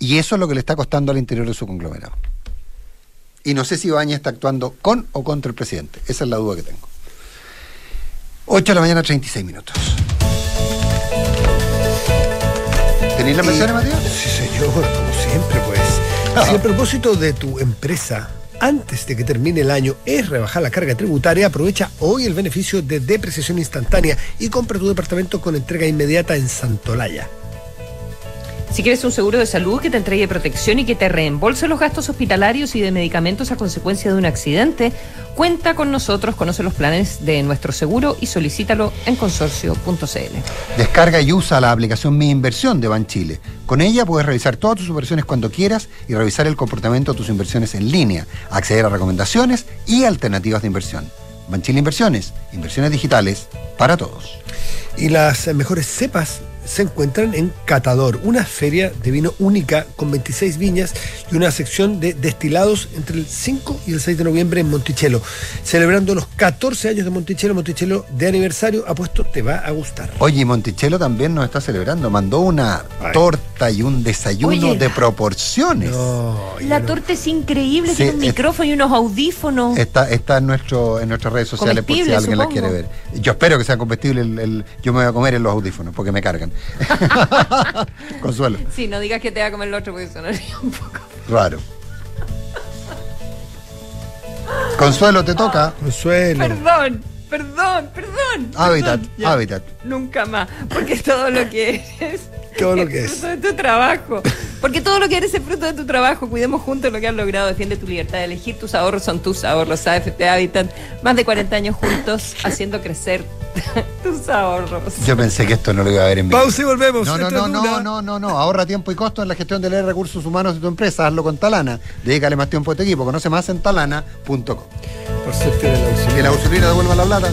Y eso es lo que le está costando al interior de su conglomerado. Y no sé si Baña está actuando con o contra el presidente. Esa es la duda que tengo. 8 de la mañana, 36 minutos. ¿Tenéis la Y- menciones, Matías? Sí, señor, como siempre, pues. Ah. Si el propósito de tu empresa antes de que termine el año es rebajar la carga tributaria, aprovecha hoy el beneficio de depreciación instantánea y compra tu departamento con entrega inmediata en Santolaya. Si quieres un seguro de salud que te entregue protección y que te reembolse los gastos hospitalarios y de medicamentos a consecuencia de un accidente, cuenta con nosotros, conoce los planes de nuestro seguro y solicítalo en consorcio.cl. Descarga y usa la aplicación Mi Inversión de Banchile. Con ella puedes revisar todas tus inversiones cuando quieras y revisar el comportamiento de tus inversiones en línea, acceder a recomendaciones y alternativas de inversión. Banchile Inversiones, inversiones digitales para todos. Y las mejores cepas se encuentran en Catador, una feria de vino única con 26 viñas y una sección de destilados entre el 5 y el 6 de noviembre en Monticello. Celebrando los 14 años de Monticello, Monticello de aniversario, apuesto te va a gustar. Oye, y Monticello también nos está celebrando. Mandó una Ay. torta y un desayuno Oye. de proporciones. No, La no- torta es increíble, Sí, tiene un es- micrófono y unos audífonos. Está, está en, nuestro, en nuestras redes sociales por si alguien la quiere ver. Yo espero que sea comestible. El, el- yo me voy a comer en los audífonos porque me cargan. [LAUGHS] Consuelo. Sí, no digas que te va a comer el otro porque sonaría un poco. Raro. Consuelo, te toca. Consuelo. Perdón, perdón, perdón. Hábitat, perdón, hábitat. Nunca más. Porque todo lo que eres. Todo lo que es. fruto de tu trabajo. Porque todo lo que eres es fruto de tu trabajo. Cuidemos juntos lo que has logrado. Defiende tu libertad de elegir. Tus ahorros son tus ahorros. AFP Habitat. Más de 40 años juntos haciendo crecer [LAUGHS] tus ahorros. Yo pensé que esto no lo iba a ver en vivo. Pausa y volvemos. No, no, no, no, no, no, no. Ahorra tiempo y costo en la gestión de los recursos humanos de tu empresa. Hazlo con Talana. Dedícale más tiempo a tu equipo. Conoce más en talana.com. Por auxiliar. Que la usurina devuelva la plata.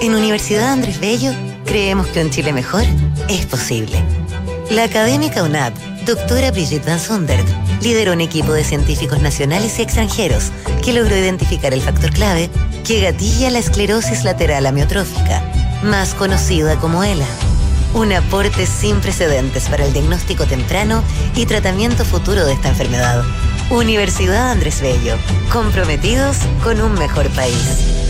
En Universidad Andrés Bello creemos que un Chile mejor es posible. La académica UNAP, doctora Brigitte Van Sundert, lideró un equipo de científicos nacionales y extranjeros que logró identificar el factor clave que gatilla la esclerosis lateral amiotrófica, más conocida como ELA. Un aporte sin precedentes para el diagnóstico temprano y tratamiento futuro de esta enfermedad. Universidad Andrés Bello, comprometidos con un mejor país.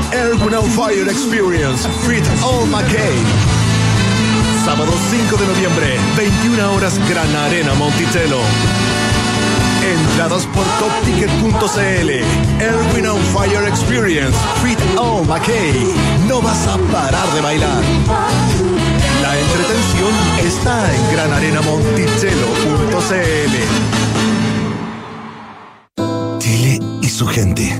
Erwin on Fire Experience, Fit All McKay. Sábado 5 de noviembre, 21 horas, Gran Arena Monticello. Entradas por topticket.cl. Erwin on Fire Experience, Fit All McKay. No vas a parar de bailar. La entretención está en granarenamonticello.cl. Chile y su gente.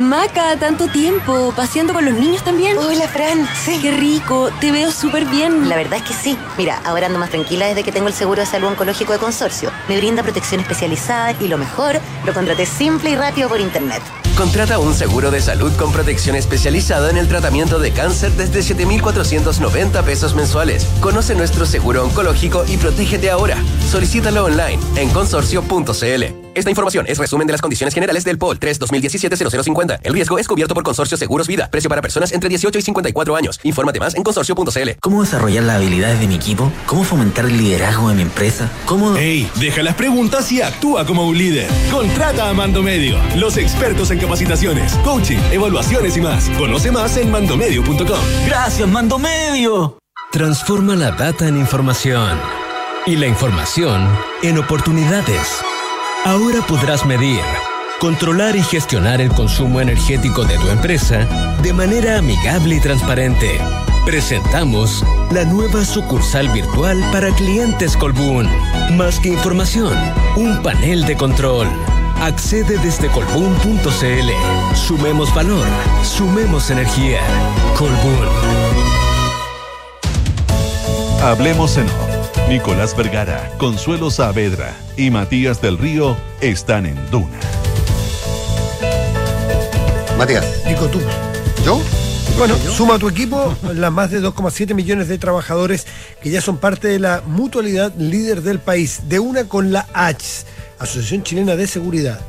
Maca, tanto tiempo. ¿Paseando con los niños también? Hola, Fran. Sí. Qué rico. Te veo súper bien. La verdad es que sí. Mira, ahora ando más tranquila desde que tengo el seguro de salud oncológico de consorcio. Me brinda protección especializada y lo mejor, lo contraté simple y rápido por internet. Contrata un seguro de salud con protección especializada en el tratamiento de cáncer desde 7,490 pesos mensuales. Conoce nuestro seguro oncológico y protégete ahora. Solicítalo online en consorcio.cl. Esta información es resumen de las condiciones generales del POL 3 2017-0050. El riesgo es cubierto por Consorcio Seguros Vida. Precio para personas entre 18 y 54 años. Infórmate más en consorcio.cl. ¿Cómo desarrollar las habilidades de mi equipo? ¿Cómo fomentar el liderazgo de mi empresa? ¿Cómo...? ¡Ey! Deja las preguntas y actúa como un líder. Contrata a Mando Medio. Los expertos en capacitaciones, coaching, evaluaciones y más. Conoce más en mandomedio.com. ¡Gracias, Mando Medio! Transforma la data en información y la información en oportunidades. Ahora podrás medir, controlar y gestionar el consumo energético de tu empresa de manera amigable y transparente. Presentamos la nueva sucursal virtual para clientes Colbún. Más que información, un panel de control. Accede desde colbún.cl. Sumemos valor, sumemos energía. Colbún. Hablemos en off. Nicolás Vergara, Consuelo Saavedra y Matías del Río están en Duna. Matías. Nico, tú. ¿Yo? Bueno, suma a tu equipo las más de 2,7 millones de trabajadores que ya son parte de la mutualidad líder del país, de una con la H, Asociación Chilena de Seguridad.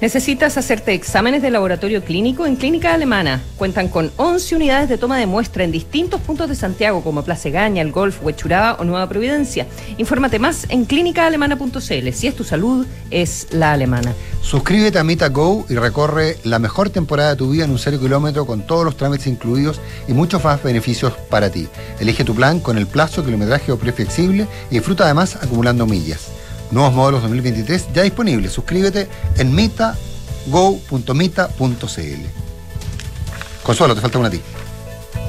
Necesitas hacerte exámenes de laboratorio clínico en Clínica Alemana. Cuentan con 11 unidades de toma de muestra en distintos puntos de Santiago, como Plaza Gaña, El Golf, Huechuraba o Nueva Providencia. Infórmate más en clínicaalemana.cl. Si es tu salud, es la alemana. Suscríbete a MitaGo y recorre la mejor temporada de tu vida en un cero kilómetro con todos los trámites incluidos y muchos más beneficios para ti. Elige tu plan con el plazo, kilometraje o preflexible y disfruta además acumulando millas. Nuevos modelos 2023 ya disponibles. Suscríbete en mitago.mita.cl. Consuelo, te falta una a ti.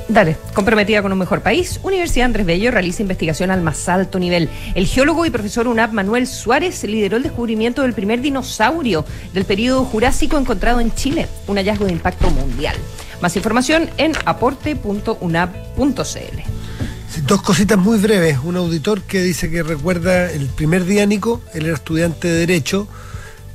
Dale, comprometida con un mejor país, Universidad Andrés Bello realiza investigación al más alto nivel. El geólogo y profesor UNAP Manuel Suárez lideró el descubrimiento del primer dinosaurio del periodo jurásico encontrado en Chile, un hallazgo de impacto mundial. Más información en aporte.unap.cl. Dos cositas muy breves. Un auditor que dice que recuerda el primer día, Nico, él era estudiante de Derecho,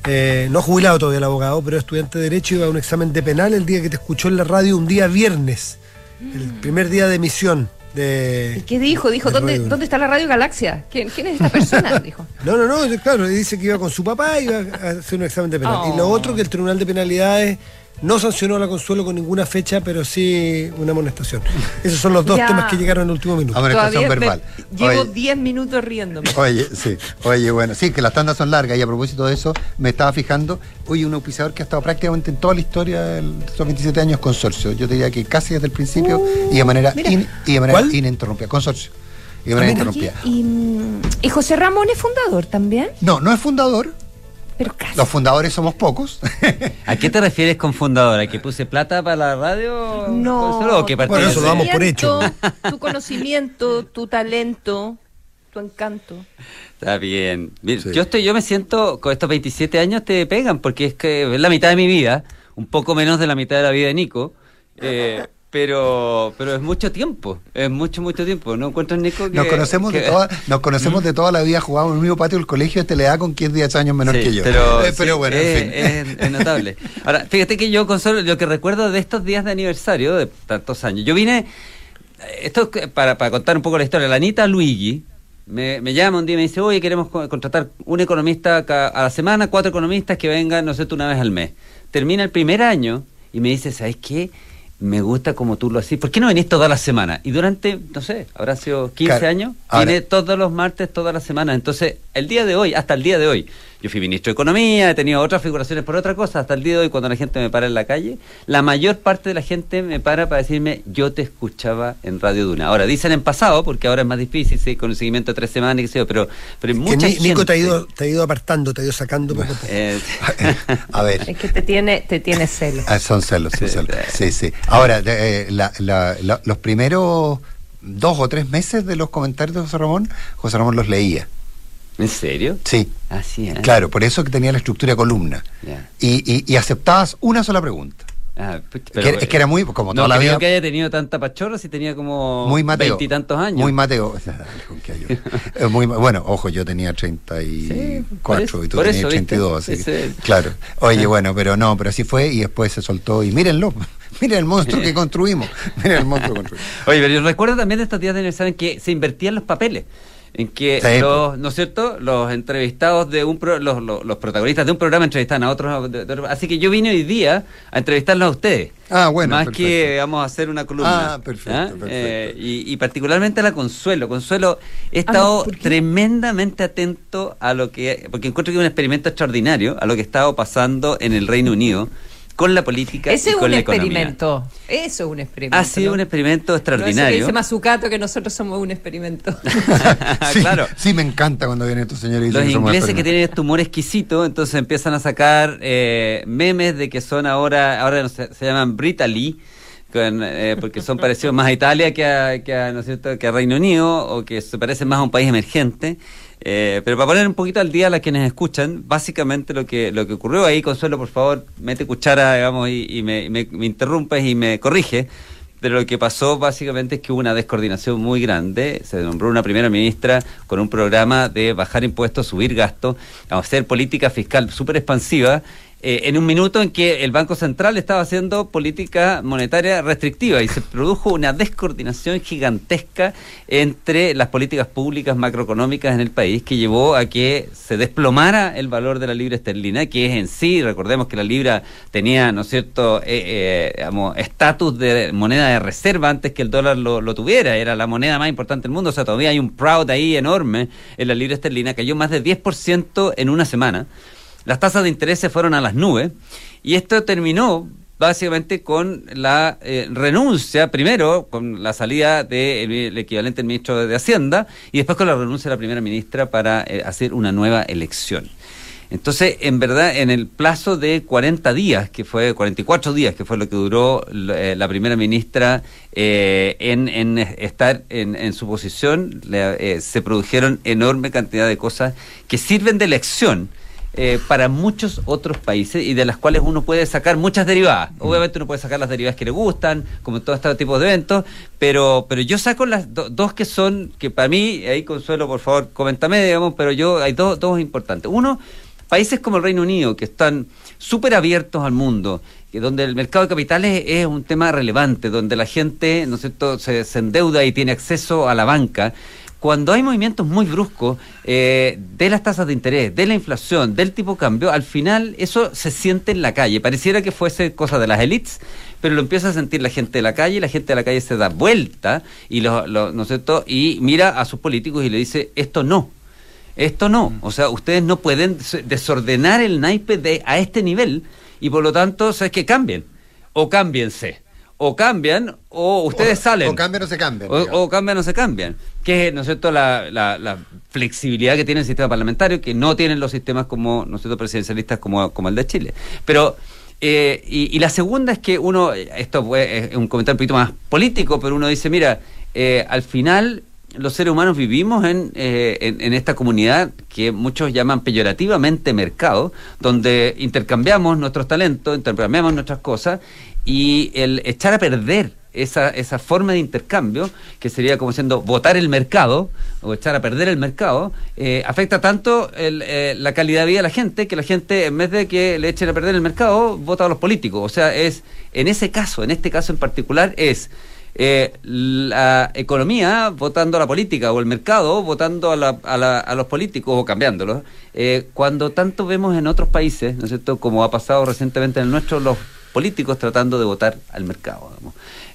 eh, no jubilado todavía el abogado, pero estudiante de Derecho, iba a un examen de penal el día que te escuchó en la radio, un día viernes, el primer día de emisión. de... ¿Qué dijo? Dijo, de ¿dónde. ¿dónde está la Radio Galaxia? ¿Quién, quién es esta persona? [LAUGHS] Dijo. No, no, no, claro, dice que iba con su papá y iba a hacer un examen de penal. Y lo Oh. otro que el Tribunal de Penalidades no sancionó a la Consuelo con ninguna fecha, pero sí una amonestación. Esos son los dos Ya. temas que llegaron en el último minuto. Amonestación me- verbal. llevo Oye. 10 minutos riéndome. Oye, sí, oye, bueno, sí, que las tandas son largas y a propósito de eso, me estaba fijando, oye, un auspiciador que ha estado prácticamente en toda la historia de estos 27 años, Consorcio. Yo te diría que casi desde el principio y de manera, in- y de manera ininterrumpida. Consorcio. Y de manera Aquí, interrumpida. y, ¿Y José Ramón es fundador también? No, no es fundador. Pero casi. Los fundadores somos pocos. [LAUGHS] ¿A qué te refieres con fundador? ¿A que puse plata para la radio? No. ¿Solo o que Bueno, eso lo damos por hecho. Tu conocimiento, tu talento, tu encanto. Está bien. Mira, Yo estoy, yo me siento, con estos 27 años te pegan, porque es que es la mitad de mi vida, un poco menos de la mitad de la vida de Nico. eh, pero, pero es mucho tiempo, es mucho, mucho tiempo. ¿No encuentras, Nico? Que, Nos conocemos, de toda, nos conocemos de toda la vida, jugamos en el mismo patio del colegio, este le da con 15 10 años menor Sí, que yo. Pero, Eh, pero sí, bueno, es, en fin. es- es notable. Ahora, fíjate que yo, Consuelo, lo que recuerdo de estos días de aniversario, de tantos años, yo vine, esto es para, para contar un poco la historia, la Anita Luigi me, me llama un día y me dice, oye, queremos co- contratar un economista a la semana, cuatro economistas que vengan, no sé, tú una vez al mes. Termina el primer año y me dice, ¿sabes qué? Me gusta como tú lo haces. ¿Por qué no venís toda la semana? Y durante, no sé, habrá sido 15 Claro. años, Ahora- vine todos los martes, toda la semana. Entonces, el día de hoy, hasta el día de hoy, yo fui ministro de Economía, he tenido otras figuraciones por otra cosa, hasta el día de hoy, cuando la gente me para en la calle, la mayor parte de la gente me para para decirme, yo te escuchaba en Radio Duna. Ahora, dicen en pasado, porque ahora es más difícil, sí, con un seguimiento de tres semanas, y qué sé yo, pero, pero Que mucha Ni- Nico te ha, ido, te ha ido apartando, te ha ido sacando poco. Eh, [LAUGHS] A ver. Es que te tiene, te tiene celo. Ah, son celos, son celos. Sí, sí. Ahora, de- eh, la- la- la- los primeros dos o tres meses de los comentarios de José Ramón, José Ramón los leía. ¿En serio? Sí. Así es. Claro, por eso que tenía la estructura de columna. Y, y- y aceptabas una sola pregunta. Ah, Que- es que era muy, como no toda la vida, que haya tenido tanta pachorra si tenía como muy Mateo. veintitantos años. Muy Mateo. [LAUGHS] Eh, muy bueno, ojo, yo tenía 34 por eso- y tú tenías eso, ¿viste? 82. así Ese- claro. Oye, [LAUGHS] bueno, pero no, pero así fue y después se soltó. Y mírenlo, [LAUGHS] miren el monstruo que construimos. Miren el monstruo que construimos. Oye, pero yo recuerdo también de estos días de aniversario en que se invertían los papeles. En que Sí, los, ¿no es cierto? Los entrevistados de un pro- los, los, los protagonistas de un programa entrevistan a otros. de- de otro- así que yo vine hoy día a entrevistarlos a ustedes. Ah, bueno, Más perfecto. que vamos a hacer una columna. Ah, perfecto, ¿Ah? perfecto. Eh, y, y particularmente a la Consuelo. Consuelo, he estado tremendamente atento a lo que. Porque encuentro que es un experimento extraordinario a lo que ha estado pasando en el Reino Unido con la política Ese y es con un la economía. experimento. Eso es un experimento. Ha sido ¿no? un experimento No, eso que extraordinario. dice Mazzucato que nosotros somos un experimento. [LAUGHS] Sí, claro. sí, me encanta cuando vienen estos señores y dicen Los que somos ingleses que tienen este humor exquisito, entonces empiezan a sacar eh, memes de que son ahora, ahora no sé, se llaman Britally, con, eh, porque son parecidos más a Italia que a, que, a, ¿no es cierto? que a Reino Unido, o que se parecen más a un país emergente. Eh, pero para poner un poquito al día a las quienes escuchan, básicamente lo que lo que ocurrió ahí, Consuelo, por favor, mete cuchara, digamos, y, y me, me, me interrumpes y me corrige. Pero lo que pasó básicamente es que hubo una descoordinación muy grande. Se nombró una primera ministra con un programa de bajar impuestos, subir gastos, hacer política fiscal súper expansiva. Eh, en un minuto en que el Banco Central estaba haciendo política monetaria restrictiva y se produjo una descoordinación gigantesca entre las políticas públicas macroeconómicas en el país que llevó a que se desplomara el valor de la libra esterlina, que es en sí, recordemos que la libra tenía, ¿no es cierto?, eh, eh, estatus de moneda de reserva antes que el dólar lo, lo tuviera, era la moneda más importante del mundo, o sea, todavía hay un proud ahí enorme en la libra esterlina, cayó más de 10% en una semana. Las tasas de interés se fueron a las nubes y esto terminó básicamente con la eh, renuncia, primero con la salida del equivalente del ministro de Hacienda y después con la renuncia de la primera ministra para eh, hacer una nueva elección. Entonces, en verdad, en el plazo de 40 días, que fue 44 días, que fue lo que duró eh, la primera ministra eh, en, en estar en, en su posición, le- eh, se produjeron enorme cantidad de cosas que sirven de lección eh, para muchos otros países y de las cuales uno puede sacar muchas derivadas. Obviamente uno puede sacar las derivadas que le gustan, como en todo este tipo de eventos, pero, pero yo saco las do- dos que son, que para mí, ahí Consuelo, por favor, coméntame, digamos, pero yo hay dos, dos importantes. Uno, países como el Reino Unido, que están súper abiertos al mundo, que donde el mercado de capitales es un tema relevante, donde la gente, ¿no es cierto?, se, se endeuda y tiene acceso a la banca, cuando hay movimientos muy bruscos eh, de las tasas de interés, de la inflación, del tipo de cambio, al final eso se siente en la calle. Pareciera que fuese cosa de las élites, pero lo empieza a sentir la gente de la calle, y la gente de la calle se da vuelta y, lo, lo- ¿no es cierto? y mira a sus políticos y le dice, esto no. Esto no, o sea, ustedes no pueden des- desordenar el naipe de, a este nivel y por lo tanto, ¿sabes que Cambien o cámbiense. O cambian o ustedes salen. O cambian o se cambian. O, o cambian o se cambian. Que es, ¿no es cierto?, la, la- la flexibilidad que tiene el sistema parlamentario, que no tienen los sistemas como, ¿no es cierto?, presidencialistas como, como el de Chile. Pero, eh, y, y la segunda es que uno, esto fue- es un comentario un poquito más político, pero uno dice, mira, eh, al final los seres humanos vivimos en, eh, en, en esta comunidad que muchos llaman peyorativamente mercado, donde intercambiamos nuestros talentos, intercambiamos nuestras cosas, y el echar a perder esa, esa forma de intercambio, que sería como siendo votar el mercado, o echar a perder el mercado, eh, afecta tanto el, eh, la calidad de vida de la gente, que la gente, en vez de que le echen a perder el mercado, vota a los políticos. O sea, es, en ese caso, en este caso en particular, es eh, la economía votando a la política o el mercado votando a, la- a la- a los políticos o cambiándolos, eh, cuando tanto vemos en otros países, ¿no es cierto?, como ha pasado recientemente en el nuestro, los políticos tratando de votar al mercado.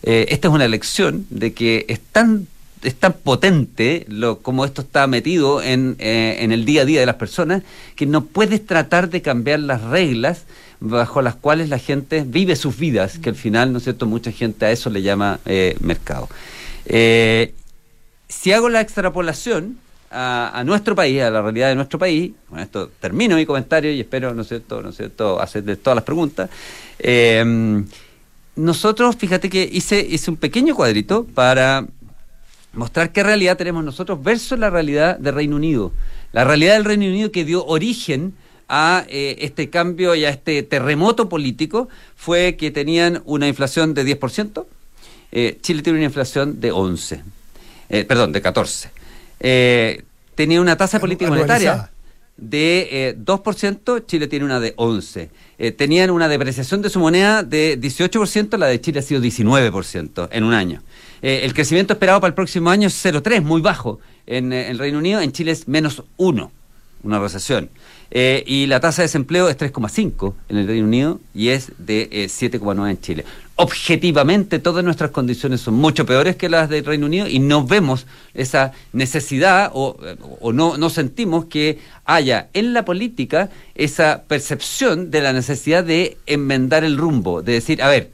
Eh, esta es una elección de que es tan es tan potente lo, como esto está metido en, eh, en el día a día de las personas que no puedes tratar de cambiar las reglas bajo las cuales la gente vive sus vidas, que al final, ¿no es cierto?, mucha gente a eso le llama eh, mercado. Si hago la extrapolación a, nuestro país, a la realidad de nuestro país, con esto termino mi comentario y espero, ¿no es cierto?, ¿no es cierto?, hacerles todas las preguntas. Eh, nosotros, fíjate que hice, hice un pequeño cuadrito para mostrar qué realidad tenemos nosotros versus la realidad del Reino Unido. La realidad del Reino Unido que dio origen a eh, este cambio y a este terremoto político fue que tenían una inflación de 10%, eh, Chile tiene una inflación de 11, eh, perdón, de 14. Eh, tenía una tasa política monetaria de eh, 2%, Chile tiene una de 11. Eh, tenían una depreciación de su moneda de 18%, la de Chile ha sido 19% en un año. Eh, el crecimiento esperado para el próximo año es 0,3, muy bajo. En eh, el Reino Unido, en Chile es menos 1, una recesión. Eh, y la tasa de desempleo es 3,5 en el Reino Unido y es de eh, 7,9 en Chile. Objetivamente, todas nuestras condiciones son mucho peores que las del Reino Unido y no vemos esa necesidad o, eh, o no, no sentimos que haya en la política esa percepción de la necesidad de enmendar el rumbo, de decir, a ver,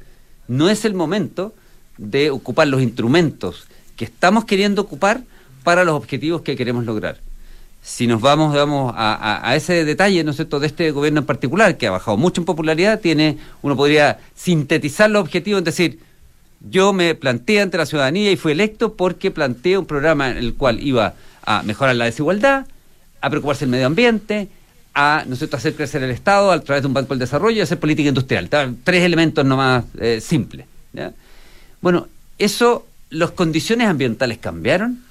no es el momento de ocupar los instrumentos que estamos queriendo ocupar para los objetivos que queremos lograr. Si nos vamos, digamos, a, a- ese detalle, ¿no de este gobierno en particular, que ha bajado mucho en popularidad, tiene, uno podría sintetizar los objetivos en decir, yo me planteé ante la ciudadanía y fui electo porque planteé un programa en el cual iba a mejorar la desigualdad, a preocuparse del medio ambiente, a ¿no hacer crecer el Estado a través de un banco del desarrollo y hacer política industrial. Tres elementos nomás eh, simples. Bueno, eso, las condiciones ambientales cambiaron,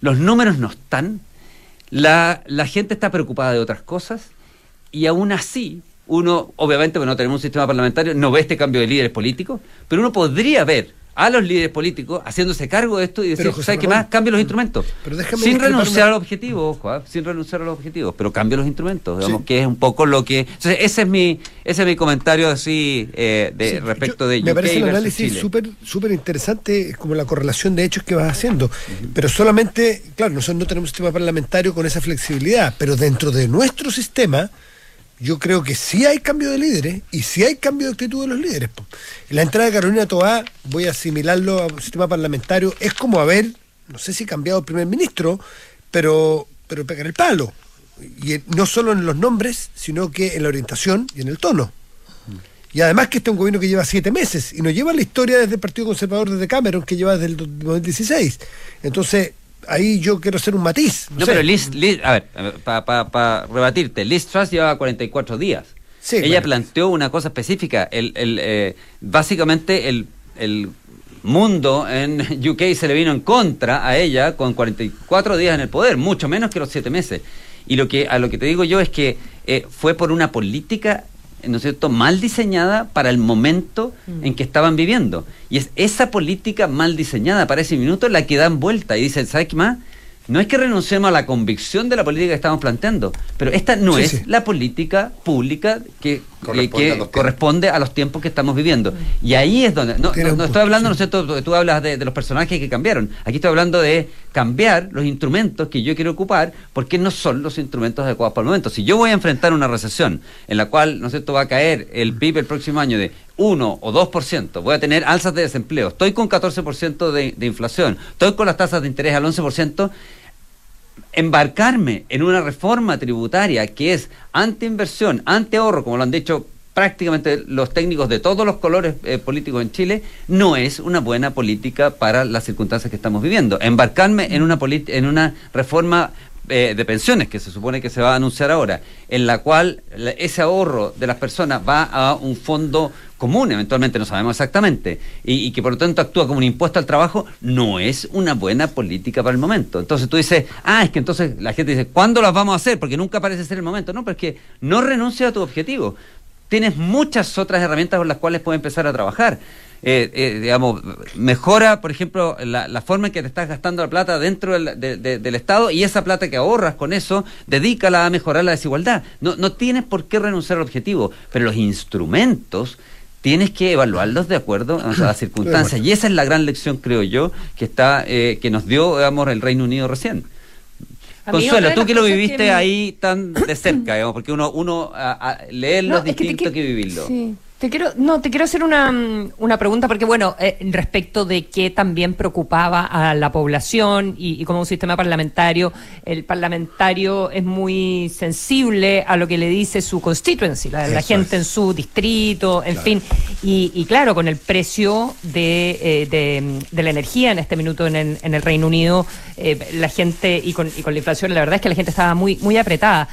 los números no están, la, la gente está preocupada de otras cosas y aún así uno, obviamente, porque no tenemos un sistema parlamentario, no ve este cambio de líderes políticos, pero uno podría ver a los líderes políticos haciéndose cargo de esto y decir, Pero, ¿sabes qué más? Cambio los instrumentos. pero déjame sin renunciar al objetivo, ojo, ¿ah? sin renunciar a los objetivos, pero cambio los instrumentos, digamos, que es un poco lo que... Entonces, ese es mi, ese es mi comentario así eh, de Sí, respecto yo- de Me UK parece un análisis súper súper interesante, como la correlación de hechos que vas haciendo. Pero solamente, claro, nosotros no tenemos un sistema parlamentario con esa flexibilidad, pero dentro de nuestro sistema, yo creo que sí hay cambio de líderes y sí hay cambio de actitud de los líderes. La entrada de Carolina Toá, voy a asimilarlo a un sistema parlamentario, es como haber, no sé si cambiado el primer ministro, pero, pero pegar el palo. Y en- no solo en los nombres, sino que en la orientación y en el tono. Y además que este es un gobierno que lleva siete meses y no lleva la historia desde el Partido Conservador desde Cameron, que lleva desde el 2016. Entonces, ahí yo quiero hacer un matiz. No, sé. pero Liz, Liz- a ver, para rebatirte, Liz Truss llevaba 44 días. Sí, Ella bueno. planteó una cosa específica. El, el, eh, básicamente, el, el mundo en [LAUGHS] UK se le vino en contra a ella con 44 días en el poder, mucho menos que los siete meses. Y lo que a lo que te digo yo es que eh, fue por una política ¿no es cierto?, mal diseñada para el momento en que estaban viviendo. Y es esa política mal diseñada para ese minuto la que dan vuelta y dicen, ¿sabes qué más? No es que renunciemos a la convicción de la política que estamos planteando, pero esta no Sí, es sí. la política pública que Corresponde que a los tiempos. corresponde a los tiempos que estamos viviendo. Y ahí es donde. No, no- no estoy hablando. ¿no es cierto? Tú hablas de, de los personajes que cambiaron. Aquí estoy hablando de cambiar los instrumentos que yo quiero ocupar porque no son los instrumentos adecuados para el momento. Si yo voy a enfrentar una recesión en la cual, ¿no es cierto?, va a caer el PIB el próximo año de 1 o 2%, voy a tener alzas de desempleo, estoy con 14% de, de inflación, estoy con las tasas de interés al 11%, embarcarme en una reforma tributaria que es anti-inversión, anti-ahorro, como lo han dicho prácticamente los técnicos de todos los colores eh, políticos en Chile, no es una buena política para las circunstancias que estamos viviendo. Embarcarme en una, en una reforma eh, de pensiones que se supone que se va a anunciar ahora, en la cual ese ahorro de las personas va a un fondo común, eventualmente no sabemos exactamente, y, que por lo tanto actúa como un impuesto al trabajo, no es una buena política para el momento. Entonces tú dices, ah, es que entonces la gente dice, ¿cuándo las vamos a hacer? Porque nunca parece ser el momento. No, pero es que no renuncia a tu objetivo. Tienes muchas otras herramientas con las cuales puedes empezar a trabajar. Eh, eh, digamos, mejora, por ejemplo, la, la forma en que te estás gastando la plata dentro del, de- de- del Estado y esa plata que ahorras con eso, dedícala a mejorar la desigualdad. No, no tienes por qué renunciar al objetivo, pero los instrumentos tienes que evaluarlos de acuerdo a las [COUGHS] circunstancias. Y esa es la gran lección, creo yo, que está eh, que nos dio, digamos, el Reino Unido recién. Consuelo, tú que lo que viviste me- ahí tan de cerca, [COUGHS] digamos, porque uno, uno a- a- leerlo No, es es que que, vivirlo. Sí. Te quiero, no, te quiero hacer una, mm, una pregunta, porque bueno, eh, respecto de qué también preocupaba a la población y, y como un sistema parlamentario, el parlamentario es muy sensible a lo que le dice su constituency, la, la gente en su distrito, en fin. Y, y claro, con el precio de, eh, de, de la energía en este minuto en el, en el Reino Unido, eh, la gente, y con, y con la inflación, la verdad es que la gente estaba muy, muy apretada.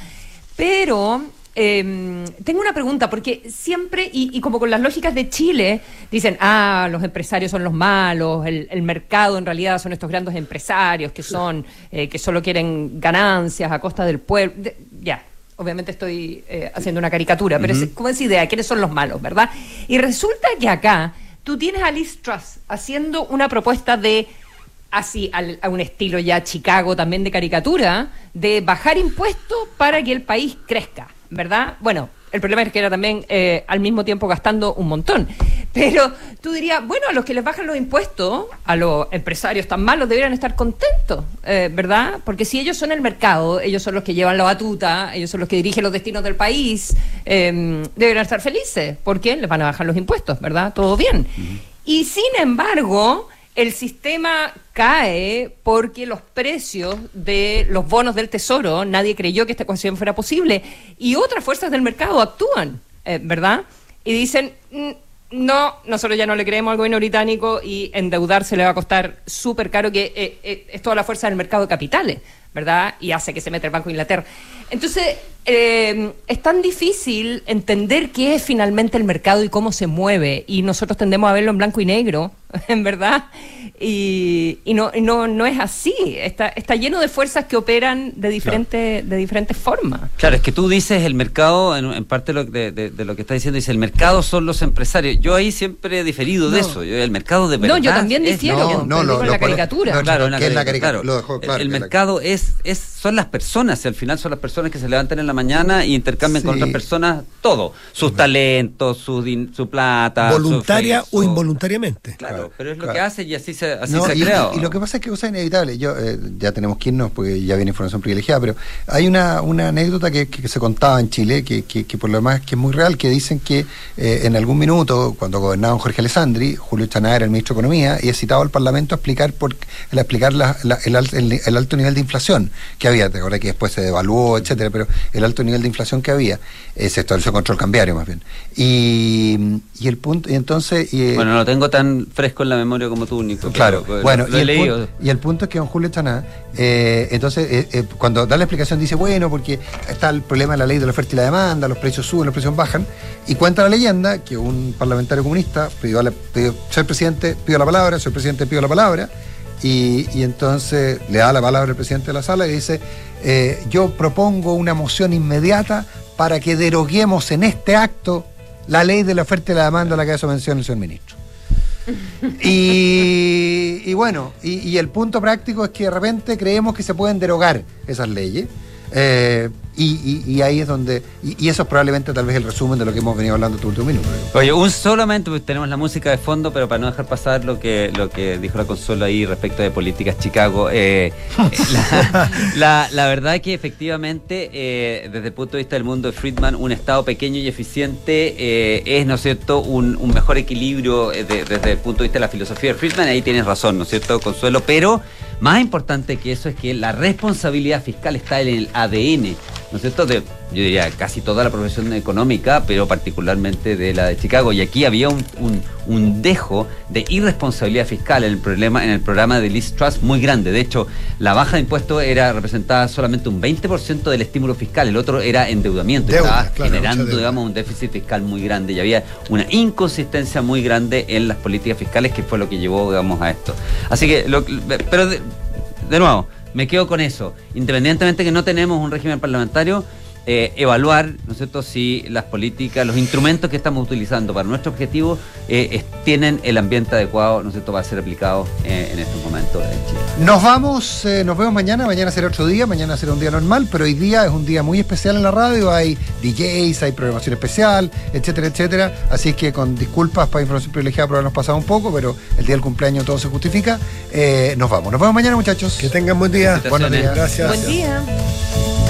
Pero eh, tengo una pregunta, porque siempre, y, y como con las lógicas de Chile, dicen, ah, los empresarios son los malos, el, el mercado en realidad son estos grandes empresarios que son, eh, que solo quieren ganancias a costa del pueblo. De- ya, obviamente estoy eh, haciendo una caricatura, pero es como esa idea, quiénes son los malos, ¿verdad? Y resulta que acá tú tienes a Liz Truss haciendo una propuesta de así al- a un estilo ya Chicago también de caricatura, de bajar impuestos para que el país crezca, ¿verdad? Bueno, el problema es que era también eh, al mismo tiempo gastando un montón. Pero tú dirías, bueno, a los que les bajan los impuestos, a los empresarios tan malos, deberían estar contentos, eh, ¿verdad? Porque si ellos son el mercado, ellos son los que llevan la batuta, ellos son los que dirigen los destinos del país, eh, deberían estar felices, porque les van a bajar los impuestos, ¿verdad? Todo bien. Y sin embargo, el sistema cae porque los precios de los bonos del tesoro, nadie creyó que esta ecuación fuera posible, y otras fuerzas del mercado actúan, eh, ¿verdad? Y dicen, "Mm, no, nosotros ya no le creemos al gobierno británico y endeudarse le va a costar súper caro, que eh, eh, es toda la fuerza del mercado de capitales, ¿verdad? Y hace que se meta el Banco de Inglaterra. Entonces, eh, es tan difícil entender qué es finalmente el mercado y cómo se mueve, y nosotros tendemos a verlo en blanco y negro, [LAUGHS] en verdad, y, y no, no, no es así, está, está lleno de fuerzas que operan de, diferente, de diferentes formas. Claro, es que tú dices el mercado, en, en parte lo, de, de- de lo que está diciendo, dice el mercado son los empresarios. Yo ahí siempre he diferido de No. eso. Yo, el mercado de No, verdad. yo también es- difiero, No, no, lo- la lo pone- caricatura. claro, en la que es la caricatura, caricatura, lo dejó claro El, el la- mercado es, es, son las personas, y al final son las personas que se levantan en la mañana y intercambian con Sí. otras personas todo. Sus talentos, su, din- su plata. Voluntaria o involuntariamente. Claro, pero es lo claro. que hace y así se, así No, se ha y, creado. y lo que pasa es que cosa inevitable. Yo eh, ya tenemos que irnos porque ya viene información privilegiada, pero hay una, una anécdota que, que se contaba en Chile que, que, que por lo demás que es muy real, que dicen que eh, en algún minuto cuando gobernaba Jorge Alessandri, Julio Chaná era el ministro de Economía y es citado al Parlamento a explicar por a explicar la- la- el, al- el- el alto nivel de inflación que había, te acuerdas que después se devaluó, etcétera, pero el alto nivel de inflación que había, eh, se estableció control cambiario más bien. Y, y el punto, y entonces y, eh, Bueno, no lo tengo tan fresco con la memoria como tú, Nico. Claro, pero, bueno, lo y, he el leído. punto, y el punto es que don Julio Chaná, eh, entonces, eh, eh, cuando da la explicación dice, bueno, porque está el problema de la ley de la oferta y la demanda, los precios suben, los precios bajan, y cuenta la leyenda que un parlamentario comunista pidió, a la- pidió ser presidente, pidió la palabra, ser presidente pidió la palabra, y, y entonces le da la palabra al presidente de la sala y dice, eh, yo propongo una moción inmediata para que deroguemos en este acto la ley de la oferta y la demanda a la que hace mención el señor ministro. [LAUGHS] Y, y bueno, y, y el punto práctico es que de repente creemos que se pueden derogar esas leyes. eh, y, y- y ahí es donde. Y, y eso es probablemente tal vez el resumen de lo que hemos venido hablando estos últimos minutos. Oye, un solamente, porque tenemos la música de fondo, pero para no dejar pasar lo que, lo que dijo la Consuelo ahí respecto de políticas Chicago. eh, [LAUGHS] la, la- la verdad es que efectivamente, eh, desde el punto de vista del mundo de Friedman, un Estado pequeño y eficiente eh, es, ¿no es cierto?, un, un mejor equilibrio eh, de- desde el punto de vista de la filosofía de Friedman. Ahí tienes razón, ¿no es cierto, Consuelo? Pero más importante que eso es que la responsabilidad fiscal está en el ADN. ¿no es cierto? Yo diría casi toda la profesión económica, pero particularmente de la de Chicago. Y aquí había un, un- un dejo de irresponsabilidad fiscal en el, problema, en el programa de Liz Truss muy grande. De hecho, la baja de impuestos era representada solamente un 20% del estímulo fiscal, el otro era endeudamiento. Deuda, estaba claro, generando, digamos, un déficit fiscal muy grande y había una inconsistencia muy grande en las políticas fiscales que fue lo que llevó, digamos, a esto. Así que, lo- pero de, de nuevo, me quedo con eso. Independientemente que no tenemos un régimen parlamentario, eh, evaluar, ¿no es cierto?, si las políticas, los instrumentos que estamos utilizando para nuestro objetivo eh, es- tienen el ambiente adecuado, ¿no es cierto?, para ser aplicado eh, en estos momentos en Chile. Nos vamos, eh, nos vemos mañana. Mañana será otro día, mañana será un día normal, pero hoy día es un día muy especial en la radio. Hay DJs, hay programación especial, etcétera, etcétera. Así es que con disculpas para información privilegiada por habernos pasado un poco, pero el día del cumpleaños todo se justifica. Eh, nos vamos. Nos vemos mañana, muchachos. Que tengan buen día. Buenos días. Gracias. Buen día.